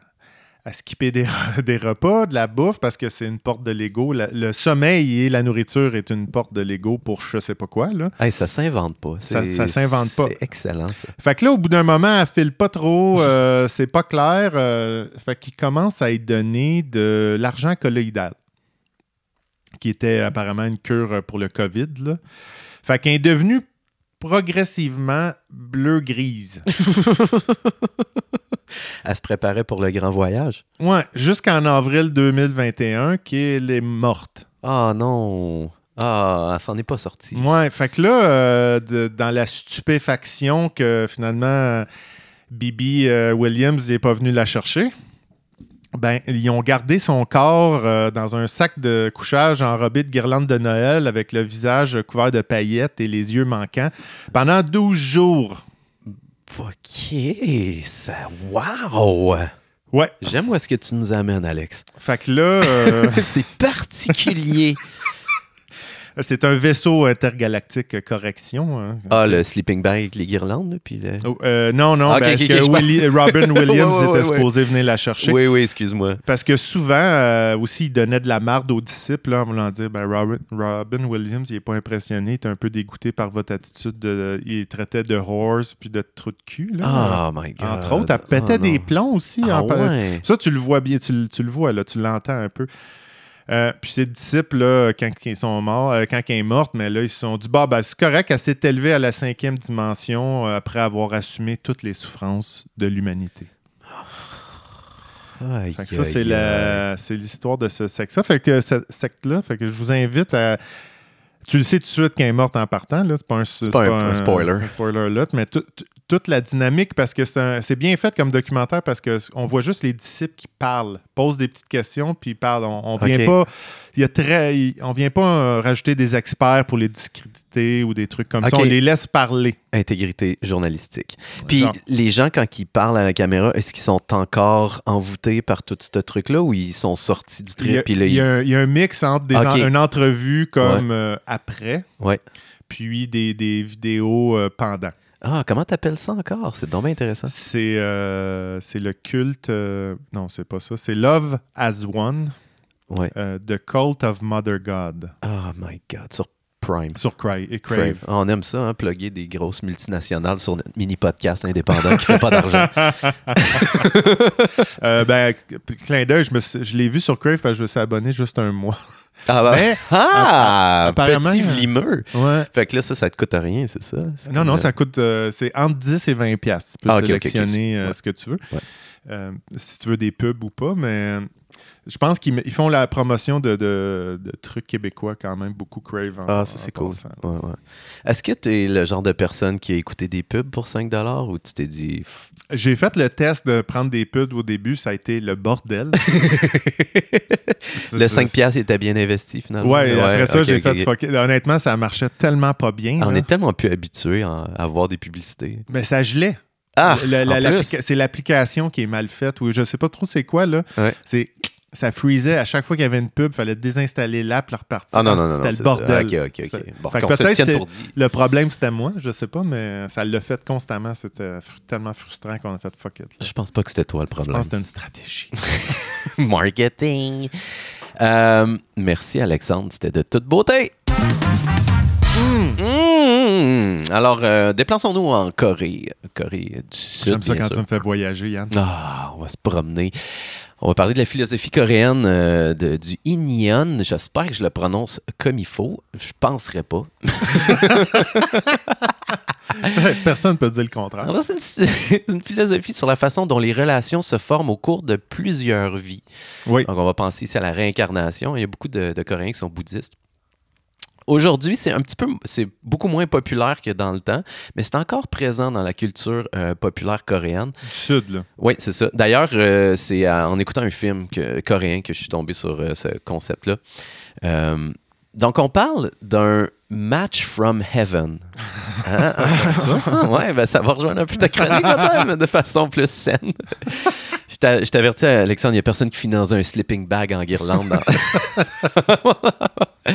à skipper des, re- des repas, de la bouffe, parce que c'est une porte de Lego. Le sommeil et la nourriture est une porte de Lego pour je sais pas quoi. Là. hey, ça s'invente pas. Ça- s'invente pas. C'est excellent, ça. Fait que là, au bout d'un moment, elle file pas trop, euh, c'est pas clair. euh, fait qu'il commence à y donner de l'argent colloïdal, qui était apparemment une cure pour le COVID. Là. Fait qu'elle est devenue progressivement bleu-grise. Elle se préparait pour le grand voyage? Ouais, jusqu'en avril 2021, qu'elle est morte. Ah non. Ah, elle s'en est pas sortie. Ouais, fait que là, euh, de- dans la stupéfaction que finalement euh, Bibi euh, Williams n'est pas venu la chercher, ben, ils ont gardé son corps euh, dans un sac de couchage enrobé de guirlandes de Noël avec le visage couvert de paillettes et les yeux manquants pendant 12 jours. OK, ça... Wow! Ouais, J'aime où est-ce que tu nous amènes, Alex. fait que là, euh, c'est particulier. C'est un vaisseau intergalactique euh, correction. hein. ah, le sleeping bag avec les guirlandes, là, puis le... Oh, euh, non, non, ben, ok, que Willi- Robin Williams Ouais, ouais, ouais, était ouais. supposé venir la chercher? Oui, oui, excuse-moi. Parce que souvent, euh, aussi, il donnait de la marde aux disciples là, en voulant dire ben, Robin, Robin Williams, il n'est pas impressionné, il est un peu dégoûté par votre attitude. De, il traitait de horse puis de trou de cul. Là. Oh my God. Entre autres, elle pétait Oh, des plombs aussi. Ah, en. Ça, tu le vois bien, tu, tu le vois, là, tu l'entends un peu. Euh, puis ses disciples, là, quand ils sont morts, euh, quand elle est morte, mais là, ils se sont dit bah, ben, c'est correct, elle s'est élevée à la cinquième dimension euh, après avoir assumé toutes les souffrances de l'humanité. Aïe, Fait que ça, aïe, c'est aïe. la- c'est l'histoire de ce secte-là. Fait que ce secte-là, fait que je vous invite à. Tu le sais tout de suite qu'elle est morte en partant, là. C'est pas un, c'est pas un- un spoiler. un spoiler alert, mais tout- tout- toute la dynamique, parce que c'est bien fait comme documentaire, parce qu'on voit juste les disciples qui parlent, posent des petites questions, puis ils parlent. On, on vient pas. Il y a très, il- on vient pas euh, rajouter des experts pour les discréditer ou des trucs comme ça. On les laisse parler. Intégrité journalistique. Puis Genre. les gens, quand ils parlent à la caméra, est-ce qu'ils sont encore envoûtés par tout ce truc-là ou ils sont sortis du Il y a, trip? Il y a un, il y a un mix entre des Ok. en- une entrevue comme euh, après, Ouais. puis des, des vidéos euh, pendant. Ah, comment t'appelles ça encore? C'est bien intéressant. C'est euh, c'est le culte. euh, non, c'est pas ça. C'est Love as One, Ouais. euh, The Cult of Mother God, Oh my God, sur Prime. sur Cry et Crave. Crave. Ah, On aime ça, hein, plugger des grosses multinationales sur notre mini-podcast indépendant qui fait pas d'argent. Euh, ben, clin d'œil, je, l'ai vu sur Crave parce que je me suis abonné juste un mois. Ah, bah- Mais, ah apparemment, petit euh, vlimeux. ouais. Fait que là, ça, ça te coûte rien, c'est ça? Non, non, ça coûte. euh, c'est entre 10 et 20 piastres. Tu peux Ah, sélectionner euh, ouais. ce que tu veux. Ouais. Si tu veux des pubs ou pas, mais je pense qu'ils ils font la promotion de, de- de trucs québécois quand même, beaucoup Crave. en- Ah, ça, c'est cool. Ouais, ouais. Est-ce que tu es le genre de personne qui a écouté des pubs pour 5 ou tu t'es dit. J'ai fait le test de prendre des pubs au début, ça a été le bordel. le 5 piastres était bien investi finalement? Ouais, après ça, j'ai fait fuck. Honnêtement, ça marchait tellement pas bien. Ah, On est tellement plus habitué à avoir des publicités. Mais ça gelait. Ah, c'est l'application qui est mal faite ou je sais pas trop c'est quoi là. Ouais. C'est ça freezait à chaque fois qu'il y avait une pub, fallait désinstaller l'app, la repartir. Ah non, non, non. C'était le bordel. ça. Ok, ok, ok. Ça- Bon, Fait que qu'on se peut-être tienne c'est- pour dit. Le problème, c'était moi, je sais pas, mais ça l'a fait constamment. C'était fr- tellement frustrant qu'on a fait fuck it. là. Je pense pas que c'était toi le Je problème. pense que c'était une stratégie. Marketing. Euh, merci Alexandre, c'était de toute beauté. Mm. Alors, euh, déplaçons-nous en Corée. Corée du Sud. J'aime ça bien quand sûr. tu me fais voyager, Yann. Ah, on va se promener. On va parler de la philosophie coréenne euh, de- du Incheon. J'espère que je le prononce comme il faut. Je penserais pas. Personne ne peut dire le contraire. C'est une, une philosophie sur la façon dont les relations se forment au cours de plusieurs vies. Oui. Donc, on va penser ici à la réincarnation. Il y a beaucoup de, de Coréens qui sont bouddhistes. Aujourd'hui, c'est un petit peu, c'est beaucoup moins populaire que dans le temps, mais c'est encore présent dans la culture euh, populaire coréenne. Du sud, là. Oui, c'est ça. D'ailleurs, euh, c'est en écoutant un film que- coréen que je suis tombé sur euh, ce concept-là. Donc, on parle d'un match from heaven. Hein? ça, ça? Ouais, ben, ça va rejoindre un peu ta chronique, mais de façon plus saine. Je t'a- je t'avertis, Alexandre, il n'y a personne qui finit dans un sleeping bag en guirlande. dans-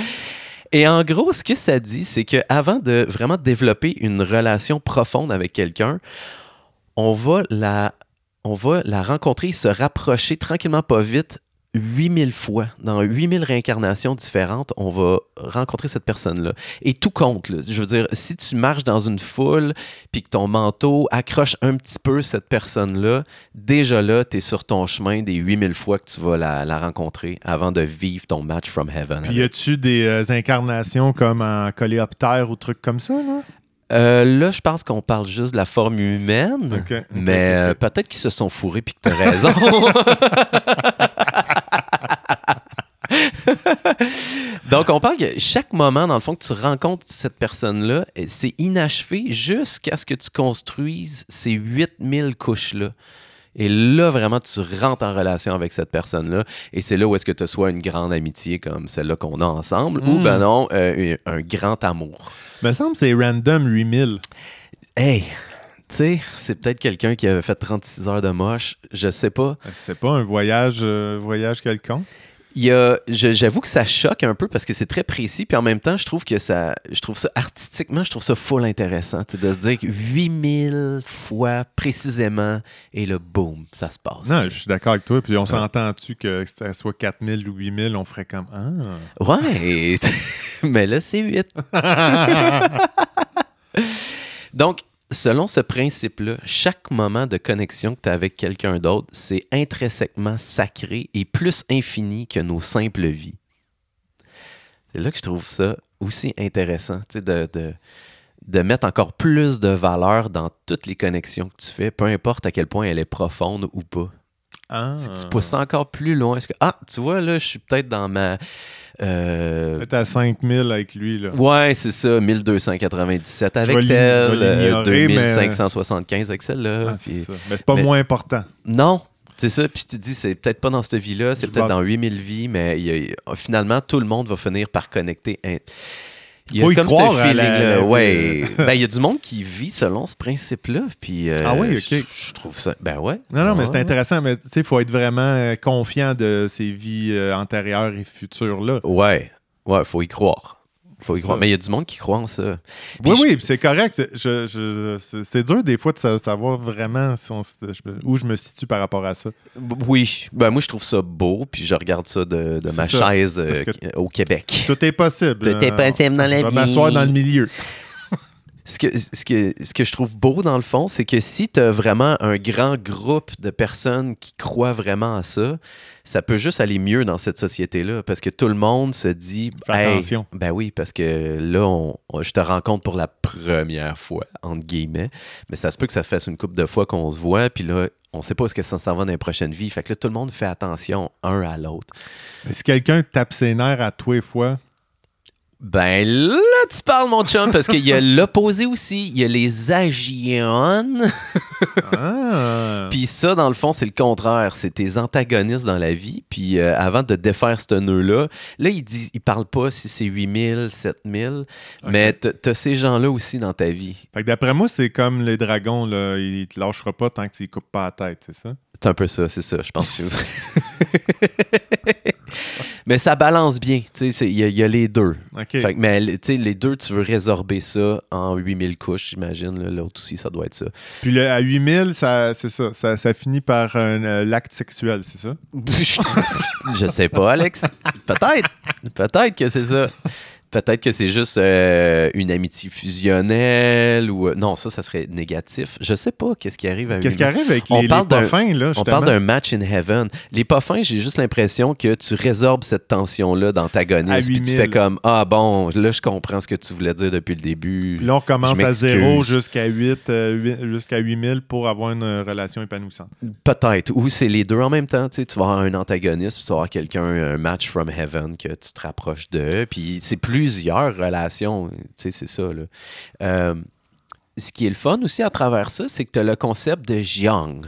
Et en gros, ce que ça dit, c'est qu'avant de vraiment développer une relation profonde avec quelqu'un, on va la, on va rencontrer, se rapprocher tranquillement, pas vite, 8000 fois. Dans 8000 réincarnations différentes, on va rencontrer cette personne-là. Et tout compte. là. Je veux dire, si tu marches dans une foule puis que ton manteau accroche un petit peu cette personne-là, déjà là, tu es sur ton chemin des 8000 fois que tu vas la, la rencontrer avant de vivre ton match from heaven. Puis y a-tu des euh, incarnations comme en coléoptère ou trucs comme ça, là? Euh, là, je pense qu'on parle juste de la forme humaine. Mais euh, peut-être qu'ils se sont fourrés puis que tu as raison. Donc, on parle que chaque moment, dans le fond, que tu rencontres cette personne-là, eh, c'est inachevé jusqu'à ce que tu construises ces 8000 couches-là. Et là, vraiment, tu rentres en relation avec cette personne-là. Et c'est là où est-ce que tu as soit une grande amitié comme celle-là qu'on a ensemble, ou Mm. ben non, euh, un un grand amour. Me semble que c'est random 8000. Hey, tu sais, c'est peut-être quelqu'un qui avait fait 36 heures de moche, je sais pas. C'est pas un voyage, euh, voyage quelconque? Il y a, je- j'avoue que ça choque un peu parce que c'est très précis, puis en même temps, je trouve que ça, je trouve ça artistiquement, je trouve ça full intéressant, de se dire que 8000 fois précisément, et là, boum, ça se passe. Non, je suis d'accord avec toi. Puis on s'entend-tu que c'était soit 4000 ou 8000, on ferait comme Ah. Ouais, mais là, c'est 8. Donc, selon ce principe-là, chaque moment de connexion que tu as avec quelqu'un d'autre, c'est intrinsèquement sacré et plus infini que nos simples vies. C'est là que je trouve ça aussi intéressant, tu sais, de, de, de mettre encore plus de valeur dans toutes les connexions que tu fais, peu importe à quel point elle est profonde ou pas. Ah. Si tu pousses ça encore plus loin, est-ce que, ah, tu vois, là, je suis peut-être dans ma... euh, Peut-être à 5000 avec lui, là. Ouais, c'est ça, 1297 Je avec tel, je vais euh, l'ignorer, mais- 2575 avec celle-là. Ah, c'est puis- ça. Mais c'est pas mais- moins important. Non, c'est ça. Puis tu te dis, c'est peut-être pas dans cette vie-là, c'est Je peut-être dans 8000 vies, mais il y a- il y a- finalement, tout le monde va finir par connecter. Il y a Faut y comme croire ce à la- feeling-là. la- ouais. ben, il y a du monde qui vit selon ce principe-là. Puis, euh, Ah oui, ok. Je, je trouve ça. Ben ouais. Non, non, mais Ouais. c'est intéressant. Mais tu sais, il faut être vraiment euh, confiant de ses vies euh, antérieures et futures-là. Ouais. Ouais, faut y croire. Faut y croire. ça. Mais il y a du monde qui croit en ça. Puis Oui, je- oui, c'est correct. C'est- je- je- c'est- c'est dur des fois de sa- savoir vraiment si on où je me situe par rapport à ça. Oui, ben moi je trouve ça beau, puis je regarde ça de, ma ça, chaise euh, au Québec. Tout est possible. Tout est Euh, possible dans la Je vais m'asseoir dans le milieu. Ce que, ce, que, ce que je trouve beau dans le fond, c'est que si tu as vraiment un grand groupe de personnes qui croient vraiment à ça, ça peut juste aller mieux dans cette société-là parce que tout le monde se dit Fais Hey, attention. Ben oui, parce que là, on- on- je te rencontre pour la première fois, entre guillemets. Mais ça se peut que ça fasse une couple de fois qu'on se voit, puis là, on sait pas ce que ça s'en va dans les prochaines vies. Fait que là, tout le monde fait attention un à l'autre. Si quelqu'un tape ses nerfs à tous les fois, Ben là, tu parles, mon chum, parce qu'il y a l'opposé aussi. Il y a les agiones. ah, Puis ça, dans le fond, c'est le contraire. C'est tes antagonistes dans la vie. Puis euh, avant de défaire ce nœud-là, là, il dit, il parle pas si c'est 8000, 7000, mais t- t'as ces gens-là aussi dans ta vie. Fait que d'après moi, c'est comme les dragons, là. Il te lâchera pas tant que tu coupes pas la tête, c'est ça? C'est un peu ça, c'est ça. Je pense que. mais ça balance bien. Tu sais, c'est- il y, a- il y a les deux. Fait que, mais les deux, tu veux résorber ça en 8000 couches, j'imagine. L'autre aussi, ça doit être ça. Puis le, à 8000, ça, c'est ça, ça. ça finit par un euh, l'acte sexuel, c'est ça? Je sais pas, Alex. Peut-être. Peut-être que c'est ça. Peut-être que c'est juste euh, une amitié fusionnelle ou. euh, non, ça, ça serait négatif. Je sais pas qu'est-ce qui arrive à Qu'est-ce qui 8000. arrive avec On les, parle les fins, là, On parle d'un match in heaven. Les pas fins, j'ai juste l'impression que tu résorbes cette tension-là d'antagonisme. Puis tu 8000. fais comme Ah bon, là, je comprends ce que tu voulais dire depuis le début. Puis là, on recommence Je à. 0 jusqu'à 8, euh, huit- jusqu'à 8000 pour avoir une relation épanouissante. Peut-être. Ou c'est les deux en même temps. Tu, sais, tu vas avoir un antagoniste, puis tu vas avoir quelqu'un, un match from heaven que tu te rapproches de. Puis c'est plus plusieurs relations. Tu sais, c'est ça. Euh, ce qui est le fun aussi à travers ça, c'est que tu as le concept de Jiang.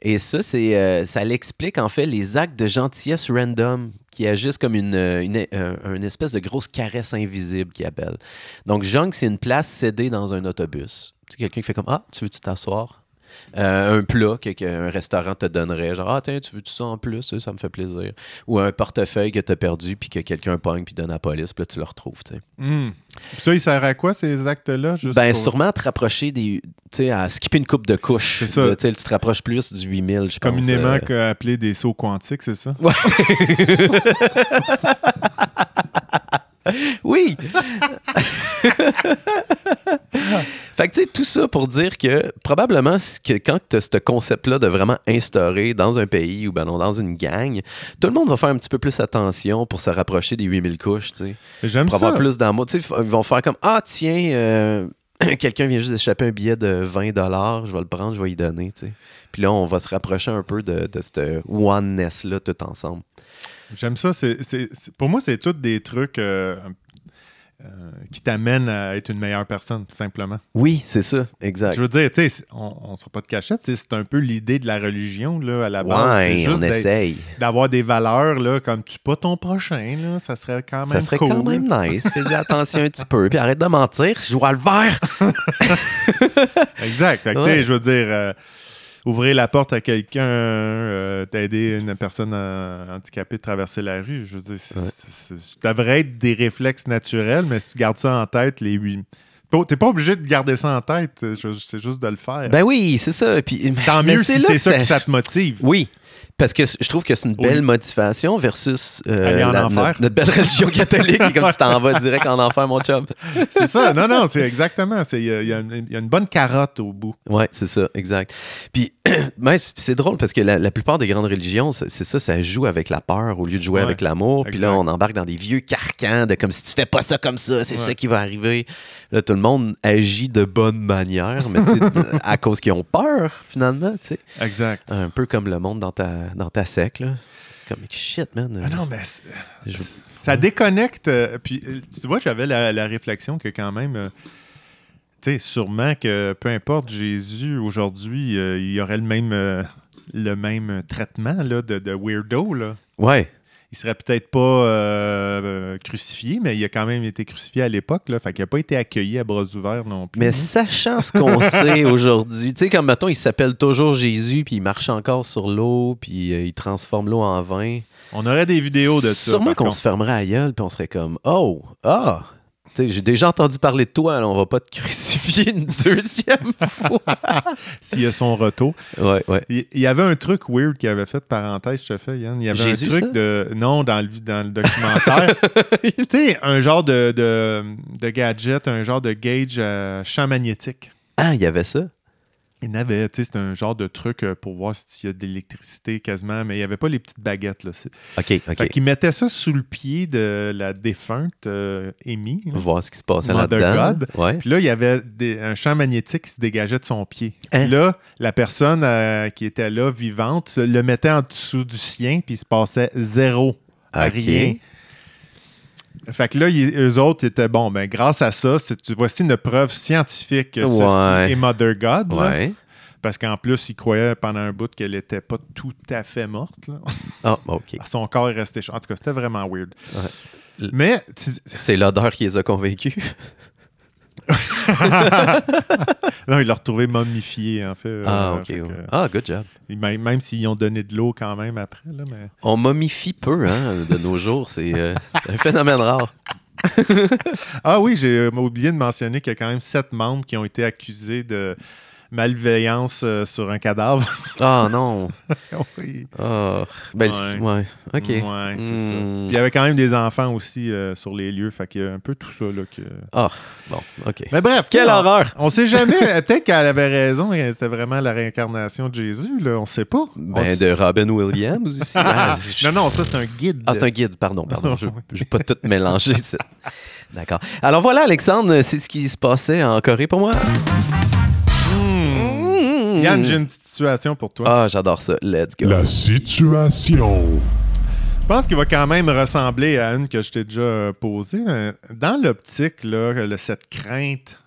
Et ça, c'est, euh, ça l'explique en fait les actes de gentillesse random qui agissent comme une, euh, une espèce de grosse caresse invisible qui appelle. Donc, Jiang, c'est une place cédée dans un autobus. C'est quelqu'un qui fait comme Ah, tu veux-tu t'asseoir? Euh, un plat que- qu'un restaurant te donnerait, genre Ah, tiens, tu veux-tu ça en plus? Ça, me fait plaisir. Ou un portefeuille que tu as perdu puis que quelqu'un pogne puis donne à la police, puis là, tu le retrouves. Hmm. Ça, il sert à quoi, ces actes-là? Ben, pour- sûrement à te rapprocher des. Tu sais, à skipper une coupe de ça. Là, tu te rapproches plus du 8000, je pense. Communément euh. appelé des sauts quantiques, c'est ça? Oui! fait que, tu sais, tout ça pour dire que probablement que quand tu as ce concept-là de vraiment instaurer dans un pays ou ben non, dans une gang, tout le monde va faire un petit peu plus attention pour se rapprocher des 8000 couches, tu sais. J'aime Pour ça. avoir plus d'amour. Tu sais, ils vont faire comme Ah, tiens, euh, quelqu'un vient juste d'échapper un billet de 20 je vais le prendre, je vais y donner, tu sais. Puis là, on va se rapprocher un peu de, de cette oneness-là tout ensemble. J'aime ça. C'est, c'est- c'est- pour moi, c'est tous des trucs euh, euh, qui t'amènent à être une meilleure personne, tout simplement. Oui, c'est ça, exact. Je veux dire, tu sais, on ne sera pas de cachette, c'est un peu l'idée de la religion, là, à la base. c'est Ouais, juste on essaye. d'avoir des valeurs, là, comme tu pas ton prochain, là, ça serait quand même Ça serait cool. quand même nice. Fais attention un petit peu. Puis arrête de mentir. Je joue à le vert. Exact. Fait que, tu sais, je veux dire, euh, ouvrir la porte à quelqu'un, euh, d'aider une personne euh, handicapée de traverser la rue. Je veux dire, ça devrait être des réflexes naturels, mais si tu gardes ça en tête, les huit. T'es pas obligé de garder ça en tête, je- c'est juste de le faire. Ben oui, c'est ça. Puis, Tant mieux si c'est que ça que ça te motive. Oui. Parce que je trouve que c'est une belle Oui. motivation versus euh, Aller en la- enfer. notre, notre belle religion catholique qui comme tu t'en vas direct en enfer, mon chum. C'est ça. Non, non, c'est exactement. Il y, a- y une- il y a une bonne carotte au bout. Ouais, c'est ça, exact. Puis, mais c'est drôle parce que la, la plupart des grandes religions, c'est ça, ça joue avec la peur au lieu de jouer Ouais, avec l'amour. Puis là, on embarque dans des vieux carcans de comme si tu fais pas ça comme ça, c'est Ouais. ça qui va arriver. Là, tout le monde agit de bonne manière, mais à cause qu'ils ont peur, finalement, tu sais. Exact. Un peu comme le monde dans ta, dans ta sec, là. Comme shit, man. Ah non, mais Je- ça déconnecte. euh, puis, euh, tu vois, j'avais la, la réflexion que quand même, euh, tu sais, sûrement que peu importe Jésus aujourd'hui, euh, il y aurait le même, le même traitement là, de, de weirdo. Là. Ouais. Il serait peut-être pas euh, crucifié, mais il a quand même été crucifié à l'époque. Là, fait qu'il n'a pas été accueilli à bras ouverts non plus. Mais sachant ce qu'on sait aujourd'hui, tu sais, comme mettons, il s'appelle toujours Jésus, puis il marche encore sur l'eau, puis euh, il transforme l'eau en vin. On aurait des vidéos de ça. Sûrement qu'on se fermerait à gueule, puis on serait comme Oh, ah, j'ai déjà entendu parler de toi, là, on va pas te crucifier une deuxième fois. S'il y a son retour. ouais, ouais. Il il y avait un truc weird qu'il avait fait, parenthèse, je te fais, Yann. Il y avait Jésus, un truc ça? de. Non, dans le, dans le documentaire. tu sais, un genre de, de, de gadget, un genre de gauge à champ magnétique. Ah, il y avait ça? Il y en avait, tu sais, c'est un genre de truc euh, pour voir s'il y a de l'électricité quasiment, mais il n'y avait pas les petites baguettes. Là. OK, OK. Fait mettait ça sous le pied de la défunte euh, Amy. là. Voir ce qui se passait là-dedans. Ouais. Puis là, il y avait des- un champ magnétique qui se dégageait de son pied. Hein? Puis là, la personne euh, qui était là, vivante, le mettait en dessous du sien, puis il se passait zéro. Rien. Fait que là, ils- eux autres étaient bon, ben grâce à ça, voici une preuve scientifique que ceci Ouais. est Mother God. là. Ouais. parce qu'en plus, ils croyaient pendant un bout qu'elle était pas tout à fait morte. là. Ah, OK. Son corps est resté chaud. En tout cas, c'était vraiment weird. Ouais. Mais tu- C'est l'odeur qui les a convaincus. non, ils l'ont retrouvé momifié, en fait. Ah, Euh, OK. fait que- ouais. Ah, good job. Même, même s'ils ont donné de l'eau quand même après. Là, mais... On momifie peu, hein, de nos jours. C'est euh, un phénomène rare. Ah oui, j'ai euh, oublié de mentionner qu'il y a quand même sept membres qui ont été accusés de malveillance euh, sur un cadavre. Ah, non. oui. Ah, ben, Ouais. ouais. OK. Ouais, c'est ça. Hmm. Puis il y avait quand même des enfants aussi euh, sur les lieux. Fait qu'il y a un peu tout ça. Là, que... Ah, bon, OK. Mais bref. Quelle on- horreur! On sait jamais. Peut-être qu'elle avait raison. C'était vraiment la réincarnation de Jésus. Là, on sait pas. Ben, de Robin Williams aussi. Ah, non, non, ça, c'est un guide. Ah, c'est un guide, pardon, pardon. Je ne vais pas tout mélanger. ça. D'accord. Alors voilà, Alexandre, c'est ce qui se passait en Corée pour moi. Yann, j'ai une petite situation pour toi. Ah, j'adore ça. Let's go. La situation. Je pense qu'il va quand même ressembler à une que je t'ai déjà posée. Euh, Dans l'optique, cette crainte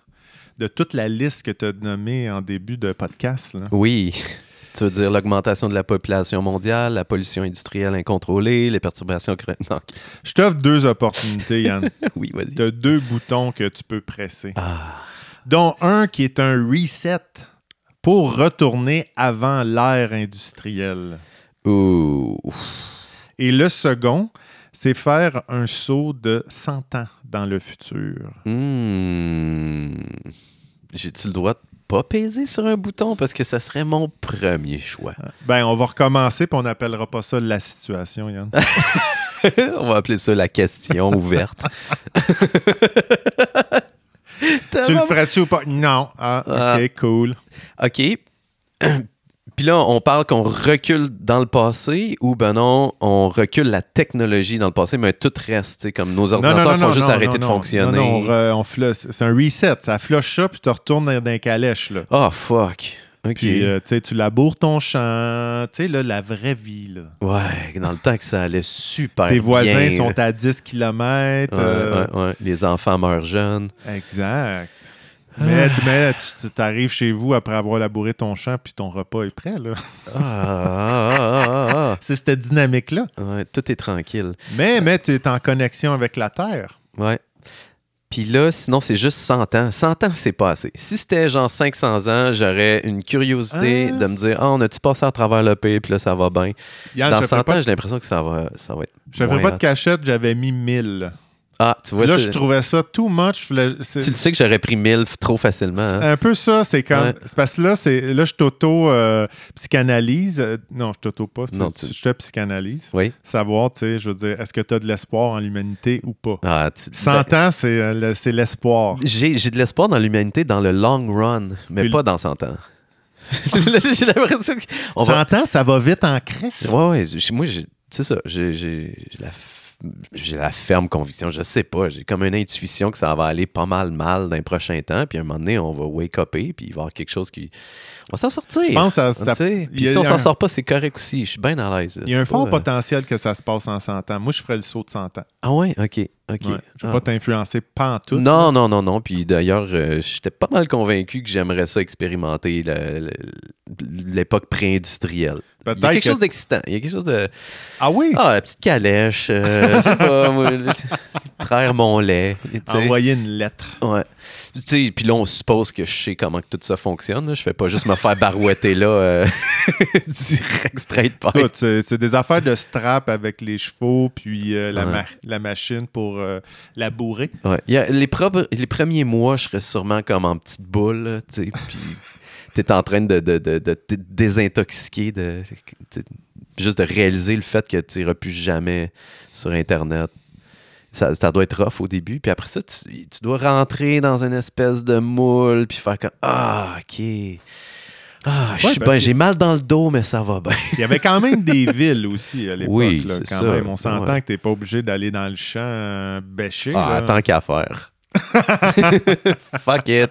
de toute la liste que tu as nommée en début de podcast, là. Oui. Tu veux dire l'augmentation de la population mondiale, la pollution industrielle incontrôlée, les perturbations... Non. je t'offre deux opportunités, Yann. Oui, vas-y. tu as deux boutons que tu peux presser. Ah. dont un qui est un reset pour retourner avant l'ère industrielle. Ouh. Et le second, c'est faire un saut de 100 ans dans le futur. Hmm. J'ai-tu le droit de pas peser sur un bouton? Parce que ça serait mon premier choix. Ben, on va recommencer, puis on n'appellera pas ça la situation, Yann. On va appeler ça la question ouverte. tu le ferais-tu ou pas? Non. Ah, Ah. OK, cool. OK. Puis là, on parle qu'on recule dans le passé ou ben non, on recule la technologie dans le passé, mais tout reste. Comme nos ordinateurs font juste non, arrêter non, de non. fonctionner. Non, non, on on c'est un reset. Ça flush ça, puis tu retournes dans, les calèches, là. Oh, fuck. Puis, euh, tu laboures ton champ. Tu sais, là, la vraie vie, là. Ouais, dans le temps que ça allait super Tes voisins bien, sont à 10 km. Ouais, ouais, ouais. Les enfants meurent jeunes. Exact. Ah. Mais, mais tu arrives chez vous après avoir labouré ton champ, puis ton repas est prêt, là. Ah, ah, ah, ah, ah. C'est cette dynamique-là. Ouais, tout est tranquille. Mais, mais tu es en connexion avec la Terre. Ouais. Puis là, sinon, c'est juste 100 ans. 100 ans, c'est pas assez. Si c'était genre 500 ans, j'aurais une curiosité Ah. de me dire Ah, on a-tu passé à travers le pays, puis là, ça va bien. Yann, Dans je 100 fais ans, j'ai l'impression que ça va, ça va être. je fais pas de cachette, j'avais mis 1000. Ah, tu vois, là, je trouvais ça too much. Tu le sais que j'aurais pris 1000 f- trop facilement. C'est hein? un peu ça, c'est. Ouais. c'est parce que là, c'est, là je t'auto-psychanalyse. non, je t'auto pas. Non, tu... Je te psychanalyse. Oui. Savoir, tu sais, je veux dire, est-ce que tu as de l'espoir en l'humanité ou pas? Ah, tu- 100 ben, ans, c'est, euh, l'espoir. J'ai j'ai de l'espoir dans l'humanité dans le long run, mais pas dans 100 ans. j'ai l'impression que. on 100 va- ans, ça va vite en crise. Ouais, ouais. j'ai- Moi, j'ai- c'est ça. J'ai la, j'ai la ferme conviction. Je sais pas. J'ai comme une intuition que ça va aller pas mal mal dans les prochains temps. Puis à un moment donné, on va wake upper. Puis il va y avoir quelque chose qui. On va s'en sortir. Je pense que ça, ça- Puis si on s'en un- sort pas, c'est correct aussi. Je suis bien à l'aise. il y a un fort pas, euh, potentiel que ça se passe en 100 ans. Moi, je ferais le saut de 100 ans. Ah ouais? OK. OK. Ouais. Je ne Ah. vais pas t'influencer pantoute. Non, non, non, non. Puis d'ailleurs, euh, j'étais pas mal convaincu que j'aimerais ça expérimenter l'époque pré-industrielle. Il y a quelque que- chose d'excitant. Il y a quelque chose de. Ah oui? Ah, la petite calèche. euh, je sais pas, moi. Traire mon lait. Envoyer une lettre. Ouais. Tu sais, puis là, on suppose que je sais comment que tout ça fonctionne. là. Je fais pas juste me faire barouetter là euh, direct straight pipe. Écoute, c'est des affaires de strap avec les chevaux, puis euh, la, Ouais. ma- la machine pour euh, la bourrer. Ouais. Il y a les, les premiers mois, je serais sûrement comme en petite boule, tu sais, puis t'es en train de, de, de- de te désintoxiquer, de, juste de réaliser le fait que tu iras plus jamais sur Internet. Ça, ça doit être rough au début, puis après ça, tu, tu dois rentrer dans une espèce de moule, puis faire comme Ah, ok. Ah, je Ouais, suis parce bien, que- j'ai mal dans le dos, mais ça va bien. Il y avait quand même des villes aussi à l'époque. Oui, là, quand ça. même. On s'entend Ouais. que tu n'es pas obligé d'aller dans le champ euh, bêcher. Ah, là. tant qu'à faire. Fuck it.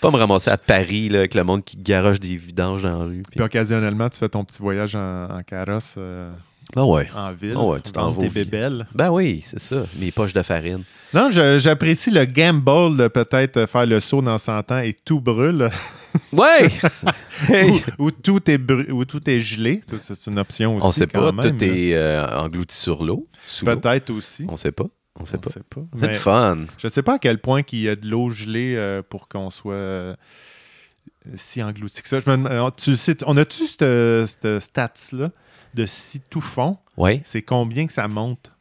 pas me ramasser à Paris là, avec le monde qui garoche des vidanges dans la rue. puis- Puis occasionnellement, tu fais ton petit voyage en, en carrosse euh, Ben ouais. en ville. Ah ouais, tu t'en vas bébelles. Ben oui, c'est ça. Mes poches de farine. Non, j'apprécie le gamble de peut-être faire le saut dans 100 ans et tout brûle. Ouais! Hey! ou, ou tout est ou tout est gelé. C'est une option aussi. On sait quand pas, même, tout est euh, englouti sur l'eau. Peut-être aussi. On sait pas. On sait On pas. sait pas. C'est fun. je sais pas à quel point qu'il y a de l'eau gelée euh, pour qu'on soit euh, si englouti que ça. Je me demande- tu le sais, on a-tu cette, cette stats-là de si tout fond? Ouais. C'est combien que ça monte?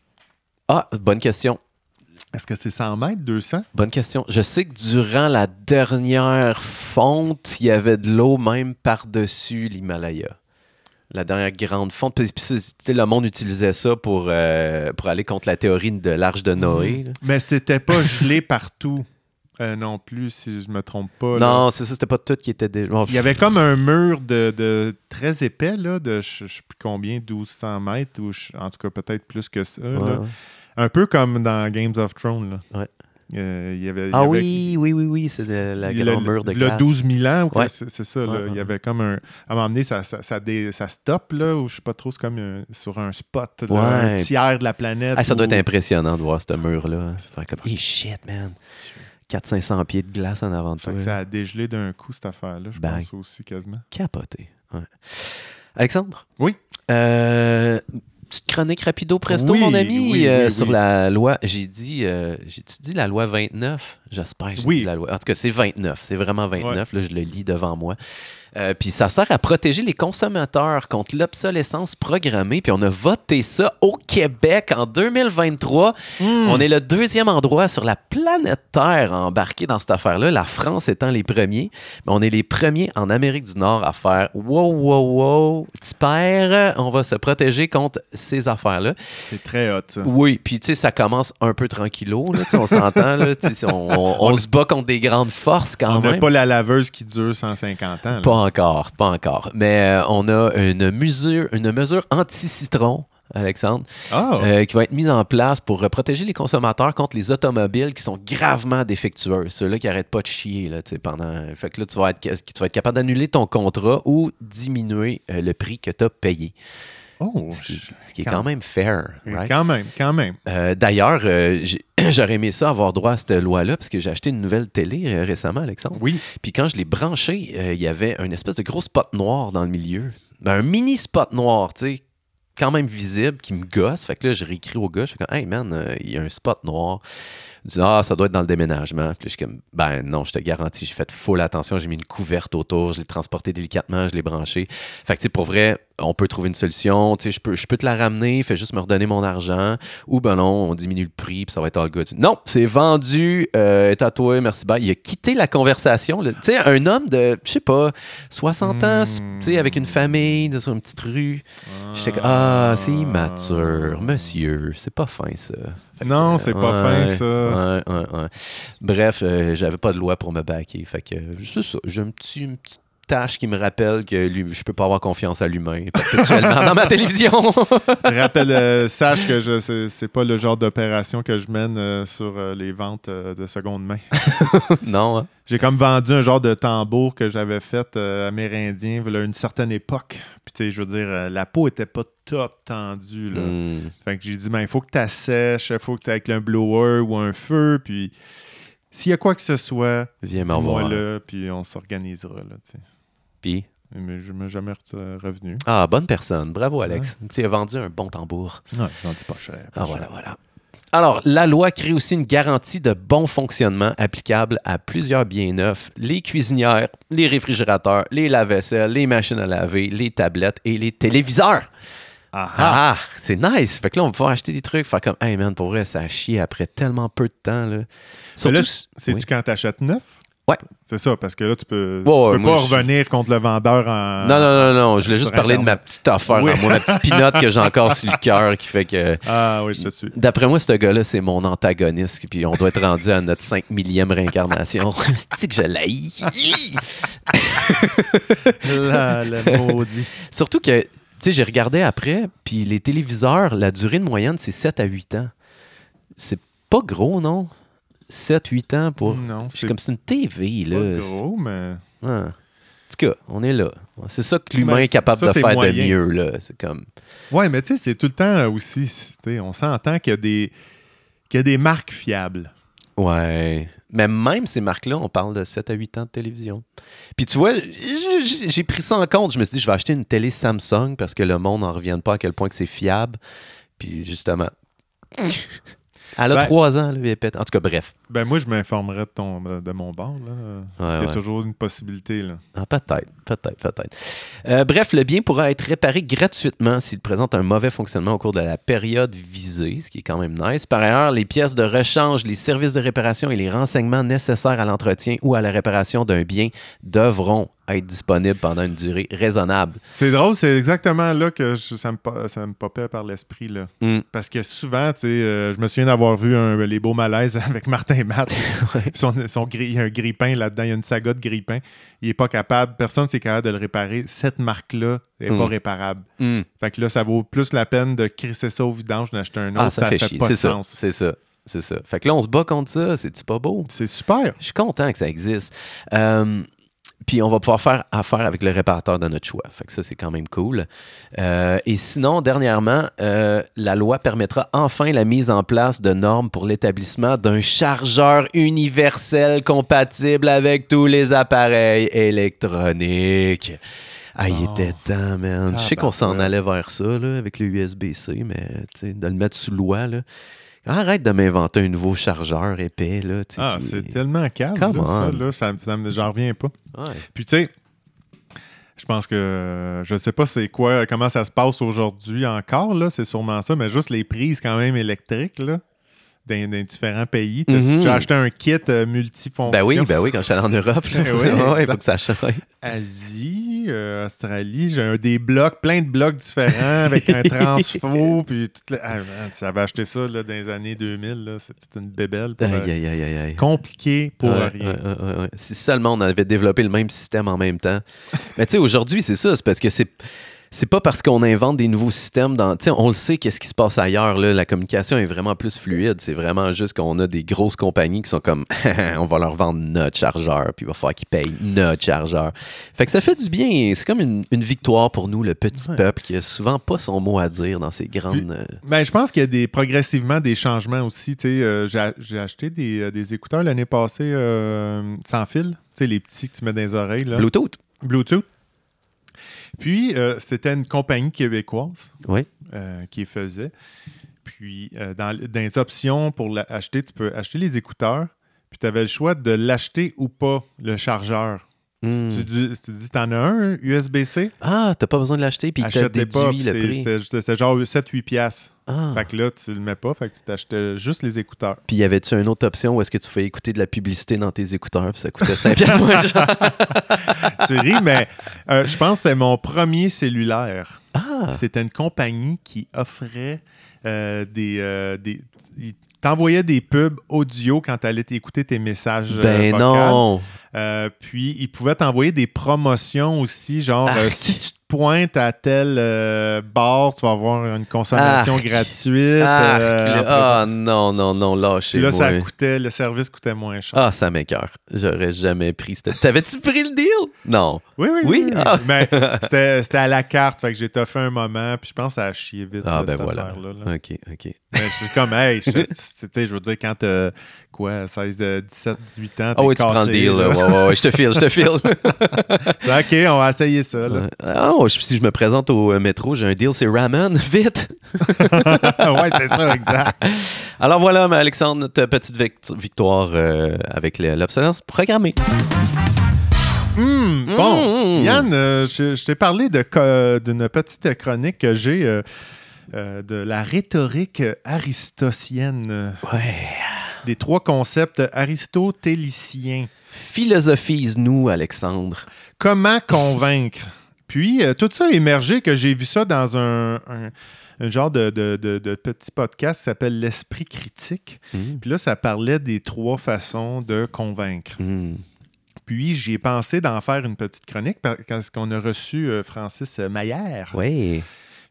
Ah, bonne question. Est-ce que c'est 100 mètres, 200? Bonne question. Je sais que durant la dernière fonte, il y avait de l'eau même par-dessus l'Himalaya. La dernière grande fonte. Puis, le monde utilisait ça pour, euh, pour aller contre la théorie de l'arche de Noé. là. Mais c'était pas gelé partout euh, non plus, si je me trompe pas. Non, c'est ça, c'était pas tout qui était. dé- Oh, Il y avait comme un mur de, de très épais, là, de je je sais plus combien, 1200 mètres, ou je- en tout cas peut-être plus que ça. ouais, là. ouais. Un peu comme dans Games of Thrones. Là. Euh, il y avait, il y Ah avait- oui, oui, oui, oui, c'est de la le- grande mur de le glace. 12 000 ans, Ouais. c'est ça. là. Ouais, Il y avait comme un. À un moment donné, ça, ça, ça, dé- ça stoppe, là, ou je sais pas trop, c'est comme un- sur un spot, là, Ouais. un tiers de la planète. Ah, ça doit être impressionnant de voir ce mur-là. Ça fait comme, hey shit, man. 400-500 pieds de glace en avant de toi. ça a dégelé d'un coup, cette affaire-là, je Bang. pense aussi, quasiment. Capoté. Alexandre? Oui. Euh, petite chronique rapido presto, Oui, mon ami, oui, euh, oui, sur la loi. J'ai dit, euh, j'ai-tu dit la loi 29? J'espère que j'ai Oui. dit la loi. En tout cas, c'est 29. C'est vraiment 29. Là, je le lis devant moi. Euh, puis ça sert à protéger les consommateurs contre l'obsolescence programmée. Puis on a voté ça au Québec en 2023. Hmm. On est le deuxième endroit sur la planète Terre à embarquer dans cette affaire-là, la France étant les premiers. Mais on est les premiers en Amérique du Nord à faire wow, wow, wow, petit père, on va se protéger contre ces affaires-là. C'est très hot, ça. Oui, puis tu sais, ça commence un peu tranquillo, là, on s'entend, on, on- on se bat contre des grandes forces quand On n'a même. pas la laveuse qui dure 150 ans. là. Pas encore, pas encore. Mais euh, on a une mesure, une mesure anti-citron. Alexandre, Ah! euh, qui va être mise en place pour euh, protéger les consommateurs contre les automobiles qui sont gravement défectueuses. Ceux-là qui n'arrêtent pas de chier là, pendant. Fait que là, tu vas être, tu vas être capable d'annuler ton contrat ou diminuer euh, le prix que tu as payé. Oh, Ce qui, ce qui est quand- même fair. right? Quand même, quand même. Euh, D'ailleurs, euh, j'aurais aimé ça avoir droit à cette loi-là parce que j'ai acheté une nouvelle télé euh, récemment, Alexandre. Oui. Puis quand je l'ai branché, euh, il y avait une espèce de gros spot noir dans le milieu. Ben, un mini spot noir, tu sais, quand même visible, qui me gosse. Fait que là, je réécris au gars, je fais comme, hey man, il y a un spot noir. Dit, ah, ça doit être dans le déménagement. Puis là, je suis comme, ben non, je te garantis, j'ai fait full attention, j'ai mis une couverte autour, je l'ai transporté délicatement, je l'ai branché. Fait que, tu sais, pour vrai, on peut trouver une solution. Tu sais, je peux, je peux te la ramener, fais juste me redonner mon argent. Ou ben non, on diminue le prix, puis ça va être all good. Non, c'est vendu, euh, est à toi, merci, bye. Il a quitté la conversation. Tu sais, un homme de, je sais pas, 60 ans, tu sais, avec une famille, sur une petite rue. J'étais comme, ah, c'est immature, monsieur, c'est pas fin ça. Non, euh, c'est pas fin, ça. ouais, ouais, ouais. Bref, euh, j'avais pas de loi pour me baquer. Fait que, euh, c'est ça, j'ai un petit, une petite tâche qui me rappelle que lui- je peux pas avoir confiance à l'humain perpétuellement dans ma télévision. Rappelle, euh, sache que je c'est- pas le genre d'opération que je mène euh, sur euh, les ventes de seconde main. non, hein? J'ai comme vendu un genre de tambour que j'avais fait amérindien à une certaine époque. Puis tu sais, je veux dire, la peau était pas top tendue. Là. Hmm. Fait que j'ai dit, ben, il faut que tu assèches, il faut que tu avec un blower ou un feu. Puis s'il y a quoi que ce soit, Viens me là, puis on s'organisera. Là. Puis, Mais je ne m'ai jamais re- revenu. ah, bonne personne. Bravo, Alex. Tu as vendu un bon tambour. Non, j'en dis pas cher. pas Ah, cher. voilà, voilà. Alors, la loi crée aussi une garantie de bon fonctionnement applicable à plusieurs biens neufs les cuisinières, les réfrigérateurs, les lave-vaisselle, les machines à laver, les tablettes et les téléviseurs. Ah, ah. Ah, c'est nice. Fait que là, on va pouvoir acheter des trucs, faire comme, hey man, pour vrai, ça a chié après tellement peu de temps. Là. Surtout, c'est-tu oui. quand tu achètes neuf? Ouais. C'est ça, parce que là, tu peux, tu Ouais, peux pas je- revenir contre le vendeur en. Non, non, non, non. Je voulais juste parler de ma petite affaire, Oui. moi, ma petite pinotte que j'ai encore sur le cœur qui fait que. Ah oui, je te suis. D'après moi, ce gars-là, c'est mon antagoniste. Puis on doit être rendu à notre 5 millième réincarnation. C'est que je l'haïs. Là, le maudit. Surtout que, tu sais, j'ai regardé après, puis les téléviseurs, la durée de moyenne, c'est 7 à 8 ans. C'est pas gros, non? 7-8 ans pour. Non, C'est comme c'est une TV, pas là. gros, mais. Ouais. En tout cas, on est là. C'est ça que l'humain est capable ça, de faire moyen. de mieux, là. C'est comme. Ouais, mais tu sais, c'est tout le temps aussi. On s'entend qu'il y a des. qu'il y a des marques fiables. Ouais. Mais même ces marques-là, on parle de 7 à 8 ans de télévision. Puis tu vois, j'ai pris ça en compte. Je me suis dit, je vais acheter une télé Samsung parce que le monde n'en revient pas à quel point que c'est fiable. Puis justement. Elle a Ben- 3 ans, le pète. En tout cas, bref. Ben moi, je m'informerais de, ton, de mon bord. là. Ouais, ouais. toujours une possibilité. Là. Ah, peut-être, peut-être, peut-être. Euh, bref, le bien pourra être réparé gratuitement s'il présente un mauvais fonctionnement au cours de la période visée, ce qui est quand même nice. Par ailleurs, les pièces de rechange, les services de réparation et les renseignements nécessaires à l'entretien ou à la réparation d'un bien devront être disponibles pendant une durée raisonnable. C'est drôle, c'est exactement là que je- ça, me, ça me popait par l'esprit. là. Hmm. Parce que souvent, tu sais, euh, je me souviens d'avoir vu un- les beaux malaises avec Martin Matt. Puis son, son gris- il y a un grille-pain là-dedans, il y a une saga de grille-pain. Il n'est pas capable, personne n'est capable de le réparer. Cette marque-là n'est Mm. pas réparable. Hmm. Fait que là, ça vaut plus la peine de crisser ça au vidange, d'acheter un autre. Ah, ça, fait, chier. pas C'est de ça. sens. C'est ça. c'est ça. Fait que là, on se bat contre ça. C'est-tu pas beau? C'est super. Je suis content que ça existe. Euh, puis on va pouvoir faire affaire avec le réparateur de notre choix. Fait que ça, c'est quand même cool. Euh, et sinon, dernièrement, euh, la loi permettra enfin la mise en place de normes pour l'établissement d'un chargeur universel compatible avec tous les appareils électroniques. Ah, il Oh. était temps, man. Je sais qu'on s'en allait vers ça, là, avec le USB-C, mais tu sais, de le mettre sous loi, là. Arrête de m'inventer un nouveau chargeur épais, là. Ah, qui- c'est tellement calme. Là, ça, là, ça, ça j'en reviens pas. Ouais. Puis tu sais, je pense que je sais pas c'est quoi, comment ça se passe aujourd'hui encore, là, c'est sûrement ça, mais juste les prises quand même électriques, là, dans, dans différents pays. T'as-tu Mhm. déjà acheté un kit euh, multifonction? Ben oui, ben oui, quand je suis allé en Europe, là, Ben oui, ouais, il faut que ça change. Asie, euh, Australie, j'ai un des blocs, plein de blocs différents avec un transfo, puis toute la- ah, j'avais acheté ça là, dans les années 2000, là, c'était une bébelle. pour, euh, Aïe, aïe, aïe, compliqué pour Ouais, rien. ouais. Si seulement on avait développé le même système en même temps. Mais tu sais, aujourd'hui, c'est ça. C'est parce que c'est. C'est pas parce qu'on invente des nouveaux systèmes dans. On le sait qu'est-ce qui se passe ailleurs. Là. La communication est vraiment plus fluide. C'est vraiment juste qu'on a des grosses compagnies qui sont comme on va leur vendre notre chargeur, puis il va falloir qu'ils payent notre chargeur. Fait que ça fait du bien. C'est comme une, une victoire pour nous, le petit Ouais. peuple qui a souvent pas son mot à dire dans ces grandes. euh, Ben, je pense qu'il y a des, progressivement des changements aussi. euh, j'ai, acheté des, euh, des écouteurs l'année passée euh, sans fil, tu sais, les petits que tu mets dans les oreilles. Là. Bluetooth. Bluetooth. Puis, euh, c'était une compagnie québécoise Oui. euh, qui faisait. Puis, euh, dans, dans les options pour l'acheter, tu peux acheter les écouteurs, puis tu avais le choix de l'acheter ou pas, le chargeur. Hmm. Tu, dis, si tu dis, t'en as un, USB-C, Ah, t'as pas besoin de l'acheter, puis t'as pas. déduit puis le c'est- prix. Genre 7-8 piastres. Ah. Fait que là, tu le mets pas, fait que tu t'achetais juste les écouteurs. Puis y avait-tu une autre option où est-ce que tu fais écouter de la publicité dans tes écouteurs puis ça coûtait 5 pièces moins cher? tu ris, mais euh, je pense que c'était mon premier cellulaire. Ah! C'était une compagnie qui offrait euh, des. euh, des il t'envoyait des pubs audio quand tu allais écouter tes messages. Ben non! Euh, puis, il pouvait t'envoyer des promotions aussi, genre euh, Arc. si tu te pointes à tel euh, bar, tu vas avoir une consommation Arc. gratuite. Ah, euh, ah, non, non, non, lâchez-moi. là, ça coûtait, le service coûtait moins cher. Ah, ça m'écœure. J'aurais jamais pris cette... T'avais-tu pris le deal? Non. Oui, oui, Oui? Ah. Mais c'était c'était à la carte, fait que j'ai toffé un moment, puis je pense que ça a chié vite. Ah, là, ben cette voilà. là. OK, OK. Mais je suis comme, hey, je, tu sais, je veux dire, quand t'as, quoi, 16, euh, 17, 18 ans, Ah t'es oui, tu prends le cassé, deal. là. là. Ouais, ouais, ouais, je te file, je te file. OK, on va essayer ça, là. Ah, oh, je- si je me présente au euh, métro, j'ai un deal, c'est ramen. Vite! ouais, c'est ça, exact. Alors voilà, Alexandre, notre petite vict- victoire euh, avec le- l'obsolescence programmée. Hum, bon, Mm. Yann, euh, je, je t'ai parlé d'une petite chronique que j'ai euh, euh, de la rhétorique aristoticienne, Ouais. des trois concepts aristotéliciens. Philosophise-nous, Alexandre. Comment convaincre? Puis, euh, tout ça a émergé que j'ai vu ça dans un, un- un genre de, de- de- de petit podcast qui s'appelle L'Esprit critique. Mm. Puis là, ça parlait des trois façons de convaincre. Mm. Puis, j'y ai pensé d'en faire une petite chronique par- parce qu'on a reçu euh, Francis Maillère. Ouais.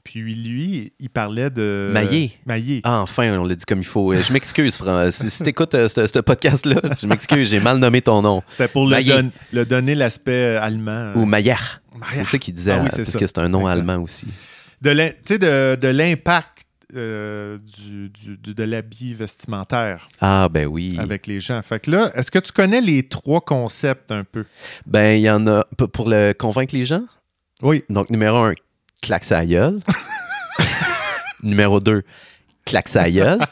Puis lui, il parlait de... Maillé. Maillé. Ah, enfin, on l'a dit comme il faut. Euh, Je m'excuse, Fran. Si, si t'écoutes euh, ce ce podcast-là, je m'excuse, j'ai mal nommé ton nom. C'était pour le, Maillé. don- le donner l'aspect euh, allemand. Ou Maillard. C'est ça qu'il disait, Ah oui, c'est parce ça. que c'est un nom Exact. allemand aussi. de tu sais, de, de l'impact euh, du, du- du- de l'habit vestimentaire Ah, ben oui. avec les gens. Fait que là, est-ce que tu connais les trois concepts un peu? Ben, il y en a p- pour le convaincre les gens? Oui. Donc, numéro un, claque sa gueule. numéro deux, claque sa gueule.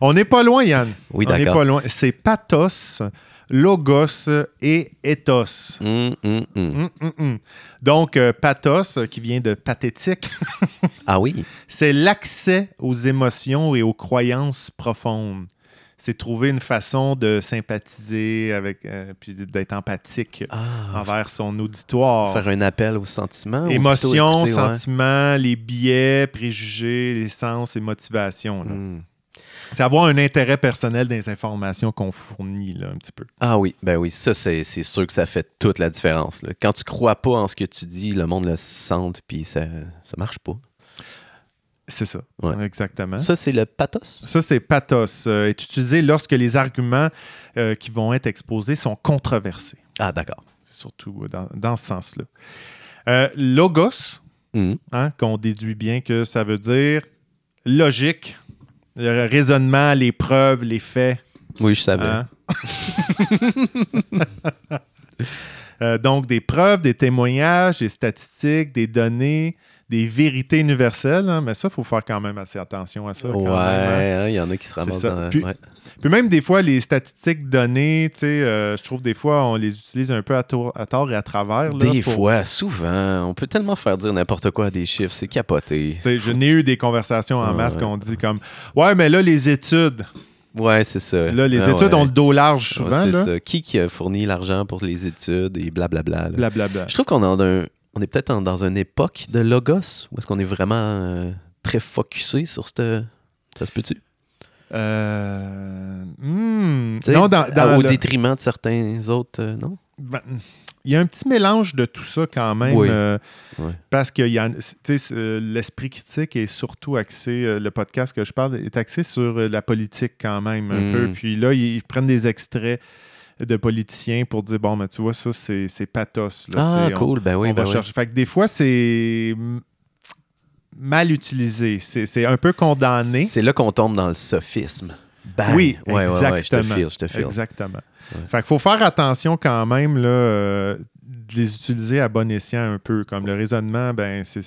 On n'est pas loin, Yann. Oui, On n'est d'accord. pas loin. C'est pathos, logos et ethos. Hum, hum, hum. Donc, euh, pathos, qui vient de pathétique, Ah oui. c'est l'accès aux émotions et aux croyances profondes. C'est trouver une façon de sympathiser avec, euh, puis d'être empathique Ah, envers son auditoire. faire un appel aux sentiments. Émotions, ouais? sentiments, les biais, préjugés, les sens et motivations. là. Hum. C'est avoir un intérêt personnel dans les informations qu'on fournit, là, un petit peu. Ah oui, ben oui, ça c'est c'est sûr que ça fait toute la différence. là. Quand tu crois pas en ce que tu dis, le monde le sente puis ça ça marche pas. C'est ça. Ouais. Exactement. Ça, c'est le pathos? Ça, c'est pathos. euh, est utilisé lorsque les arguments euh, qui vont être exposés sont controversés. Ah, d'accord. C'est surtout euh, dans, dans ce sens-là. Euh, logos, Mhm. hein, qu'on déduit bien que ça veut dire logique, le raisonnement, les preuves, les faits. Oui, je savais. hein? Donc, des preuves, des témoignages, des statistiques, des données, des vérités universelles. hein, mais ça, il faut faire quand même assez attention à ça. quand ouais, hein. hein, il y en a qui se ramassent dans... Puis- ouais. Puis même des fois, les statistiques données, tu sais, euh, je trouve des fois, on les utilise un peu à, tort et à travers. là, Des pour- fois, souvent, on peut tellement faire dire n'importe quoi à des chiffres, c'est capoté. Tu sais, Je n'ai eu des conversations en Ouais. masse qu'on dit comme Ouais, mais là, les études. Ouais, c'est ça. Là, les Ah études ouais. ont le dos large Ouais, souvent. c'est ça. Qui qui a fourni l'argent pour les études et blablabla. Blablabla. Je trouve qu'on est, dans un- on est peut-être dans une époque de logos où est-ce qu'on est vraiment euh, très focusé sur cette. Ça se peut-tu? Euh, hmm, non, dans, dans au le- détriment de certains autres, euh, non? ben, il y a un petit mélange de tout ça quand même. Oui. euh. Parce que l'esprit critique est surtout axé, euh, le podcast que je parle est axé sur la politique quand même un Mm. peu. Puis là, ils, ils prennent des extraits de politiciens pour dire bon, mais tu vois, ça, c'est, c'est pathos. là. Ah, C'est- on- cool. Ben oui, on ben va oui. chercher. Fait que des fois, c'est mal utilisé. C'est, c'est un peu condamné. C'est là qu'on tombe dans le sophisme. Bang. Oui, Ouais, ouais, exactement. ouais, je te file, je te file. Exactement. Fait qu'il faut faire attention quand même là, euh, de les utiliser à bon escient un peu. Comme le raisonnement, ben, c'est,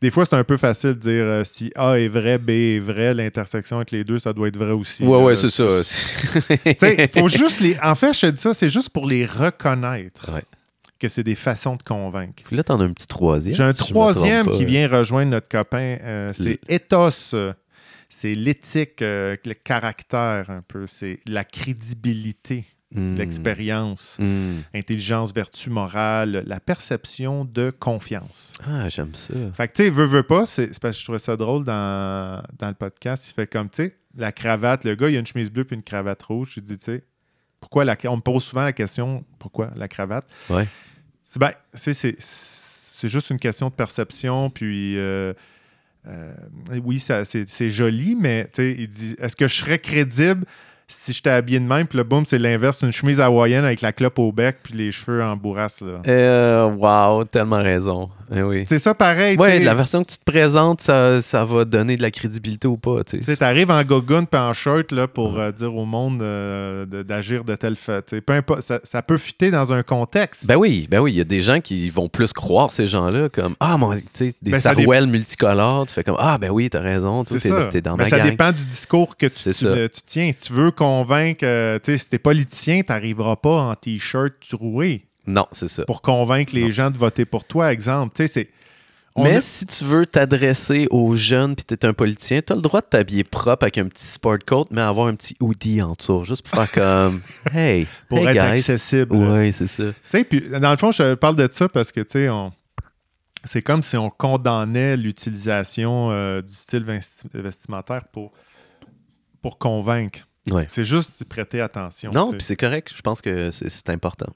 des fois, c'est un peu facile de dire euh, si A est vrai, B est vrai, l'intersection entre les deux, ça doit être vrai aussi. Ouais, là. ouais, c'est ça. Faut juste les. En fait, je te dis ça, c'est juste pour les reconnaître Ouais. que c'est des façons de convaincre. Puis là, t'en as un petit troisième. J'ai un si troisième qui vient rejoindre notre copain. euh, c'est ethos. C'est l'éthique, euh, le caractère un peu. C'est la crédibilité, Hmm. l'expérience, Hmm. intelligence, vertu morale, la perception de confiance. Ah, j'aime ça. Fait que, tu sais, veux, veux pas, c'est parce que je trouvais ça drôle dans, dans le podcast. Il fait comme, tu sais, la cravate, le gars, il a une chemise bleue puis une cravate rouge. Je dis, tu sais, pourquoi la On me pose souvent la question, pourquoi la cravate? Ouais. C'est ben, c'est- juste une question de perception, puis euh, euh, oui, c'est c'est joli, mais tu sais, il dit, est-ce que je serais crédible si j'étais habillé de même, puis le boom, c'est l'inverse, une chemise hawaïenne avec la clope au bec, puis les cheveux en bourrasse, là. Euh, wow, tellement raison. Eh oui. C'est ça pareil, tu la version que tu te présentes, ça, ça va donner de la crédibilité ou pas. tu. Tu t'arrives en gogoon puis en shirt là, pour euh, dire au monde euh, d'agir de telle façon. Peu importe, ça, ça peut fitter dans un contexte. Ben oui, ben oui, il y a des gens qui vont plus croire ces gens-là comme ah mon, tu des Ben, multicolores, tu fais comme ah ben oui, t'as raison, t'es, ça. t'es dans Mais ma ça gang. dépend du discours que tu, tu- tu tiens. Si tu veux convaincre, euh, tu si t'es politicien, t'arriveras pas en t-shirt troué Non, c'est ça. pour convaincre les Non. gens de voter pour toi, exemple. Tu sais, c'est. on Mais a- si tu veux t'adresser aux jeunes puis t'es un politicien, t'as le droit de t'habiller propre avec un petit sport coat, mais avoir un petit hoodie en dessous, juste pour faire comme hey, pour hey, être guys. accessible. Ouais, c'est ça. Tu sais, puis dans le fond, je parle de ça parce que, tu sais, on... c'est comme si on condamnait l'utilisation euh, du style vesti- vestimentaire pour, pour convaincre. Ouais. C'est juste prêter attention. Non, tu puis c'est correct. Je pense que c'est important.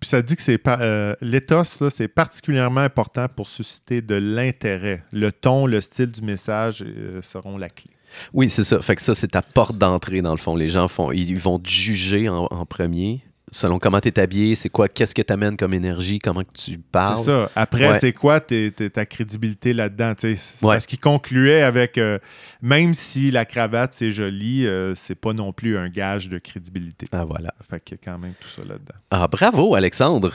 Puis ça dit que c'est euh, l'éthos, c'est particulièrement important pour susciter de l'intérêt. Le ton, le style du message euh, seront la clé. Oui, c'est ça. Fait que ça, c'est ta porte d'entrée, dans le fond. Les gens font, ils vont te juger en premier, selon comment tu es habillé, c'est quoi, qu'est-ce que tu amènes comme énergie, comment que tu parles. C'est ça. Après, Ouais. c'est quoi ta crédibilité là-dedans? Ouais. Parce qu'il concluait avec euh, même si la cravate c'est joli, euh, c'est pas non plus un gage de crédibilité. Ah, voilà. Fait qu'il y a quand même tout ça là-dedans. Ah, bravo, Alexandre.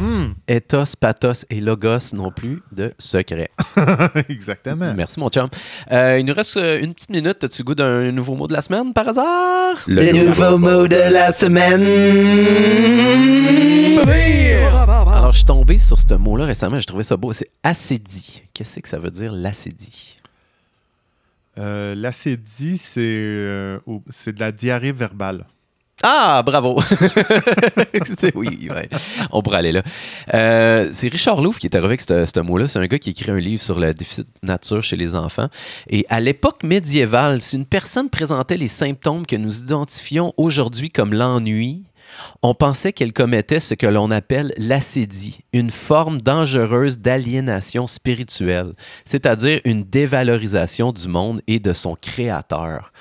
Hmm. Ethos, pathos et logos non plus de secret. Exactement. Merci, mon chum. Euh, il nous reste euh, une petite minute. As-tu goût d'un nouveau mot de la semaine, par hasard? Le nouveau mot de la semaine. Alors, je suis tombé sur ce mot-là récemment. J'ai trouvé ça beau. C'est acédie. Qu'est-ce que ça veut dire, l'acédie? Euh, L'acédie, euh, c'est de la diarrhée verbale. Ah, bravo! Oui, on pourrait aller là. Euh, c'est Richard Louvre qui est arrivé avec ce mot-là. C'est un gars qui écrit un livre sur le déficit de nature chez les enfants. Et à l'époque médiévale, si une personne présentait les symptômes que nous identifions aujourd'hui comme l'ennui, On pensait qu'elle commettait ce que l'on appelle l'acédie, une forme dangereuse d'aliénation spirituelle, c'est-à-dire une dévalorisation du monde et de son créateur.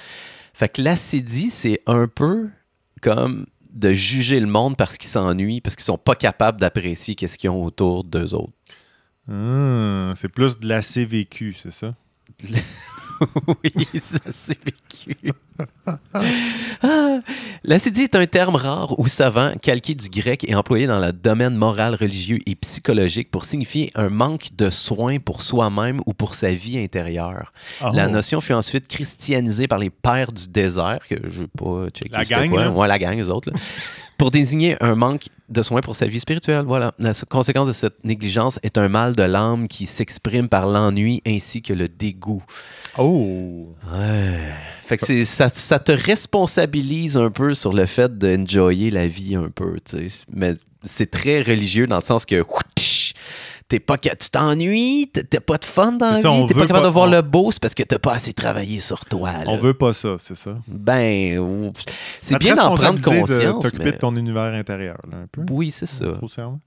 Fait que l'acédie, c'est un peu comme de juger le monde parce qu'ils s'ennuient, parce qu'ils sont pas capables d'apprécier qu'est-ce qu'ils ont autour d'eux autres. Ah, c'est plus de l'assez vécu, c'est ça? oui, c'est vécu. Ah, L'acédie est un terme rare ou savant, calqué du grec et employé dans le domaine moral, religieux et psychologique pour signifier un manque de soins pour soi-même ou pour sa vie intérieure. La Oh. notion fut ensuite christianisée par les pères du désert, que je ne pas checker La gang, quoi. Ouais, la gang, eux autres. là. pour désigner un manque de soins pour sa vie spirituelle. Voilà. La conséquence de cette négligence est un mal de l'âme qui s'exprime par l'ennui ainsi que le dégoût. Oh! Ouais. C'est, ça, ça te responsabilise un peu sur le fait d'enjoyer la vie un peu, tu sais. Mais c'est très religieux dans le sens que t'es pas tu t'ennuies, t'as- pas de fun dans la ça, vie, t'es pas capable pas- de voir on- le beau, c'est parce que t'as pas assez travaillé sur toi. là. On veut pas ça, c'est ça? Ben, c'est bien d'en prendre responsabilise de conscience. T'occuper mais- de ton univers intérieur, là, un peu. Oui, c'est ça.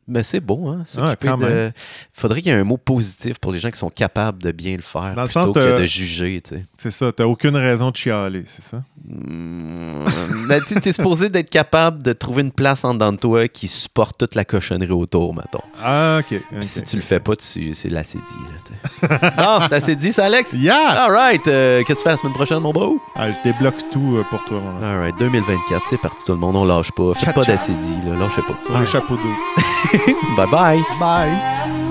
Mais c'est beau, hein? s'occuper quand de... même. Faudrait qu'il y ait un mot positif pour les gens qui sont capables de bien le faire Dans le plutôt sens que de- juger, tu sais. C'est ça, t'as aucune raison de chialer, c'est ça? Hmm. Ben, tu sais, t'es supposé d'être capable de trouver une place en dedans de toi qui supporte toute la cochonnerie autour, mettons. Ah, ok. si tu le fais pas, tu- c'est l'acédie. là, non, t'as assez dit, ça, Alex? Yeah! All right. euh, Qu'est-ce que tu fais la semaine prochaine, mon beau? Ah, je débloque tout euh, pour toi, mon All right. 2024, c'est parti, tout le monde. On lâche pas. Faites pas Tcha-tcha. d'acédie, là. Lâchez pas. Sur les chapeaux d'eau. Bye bye. Bye!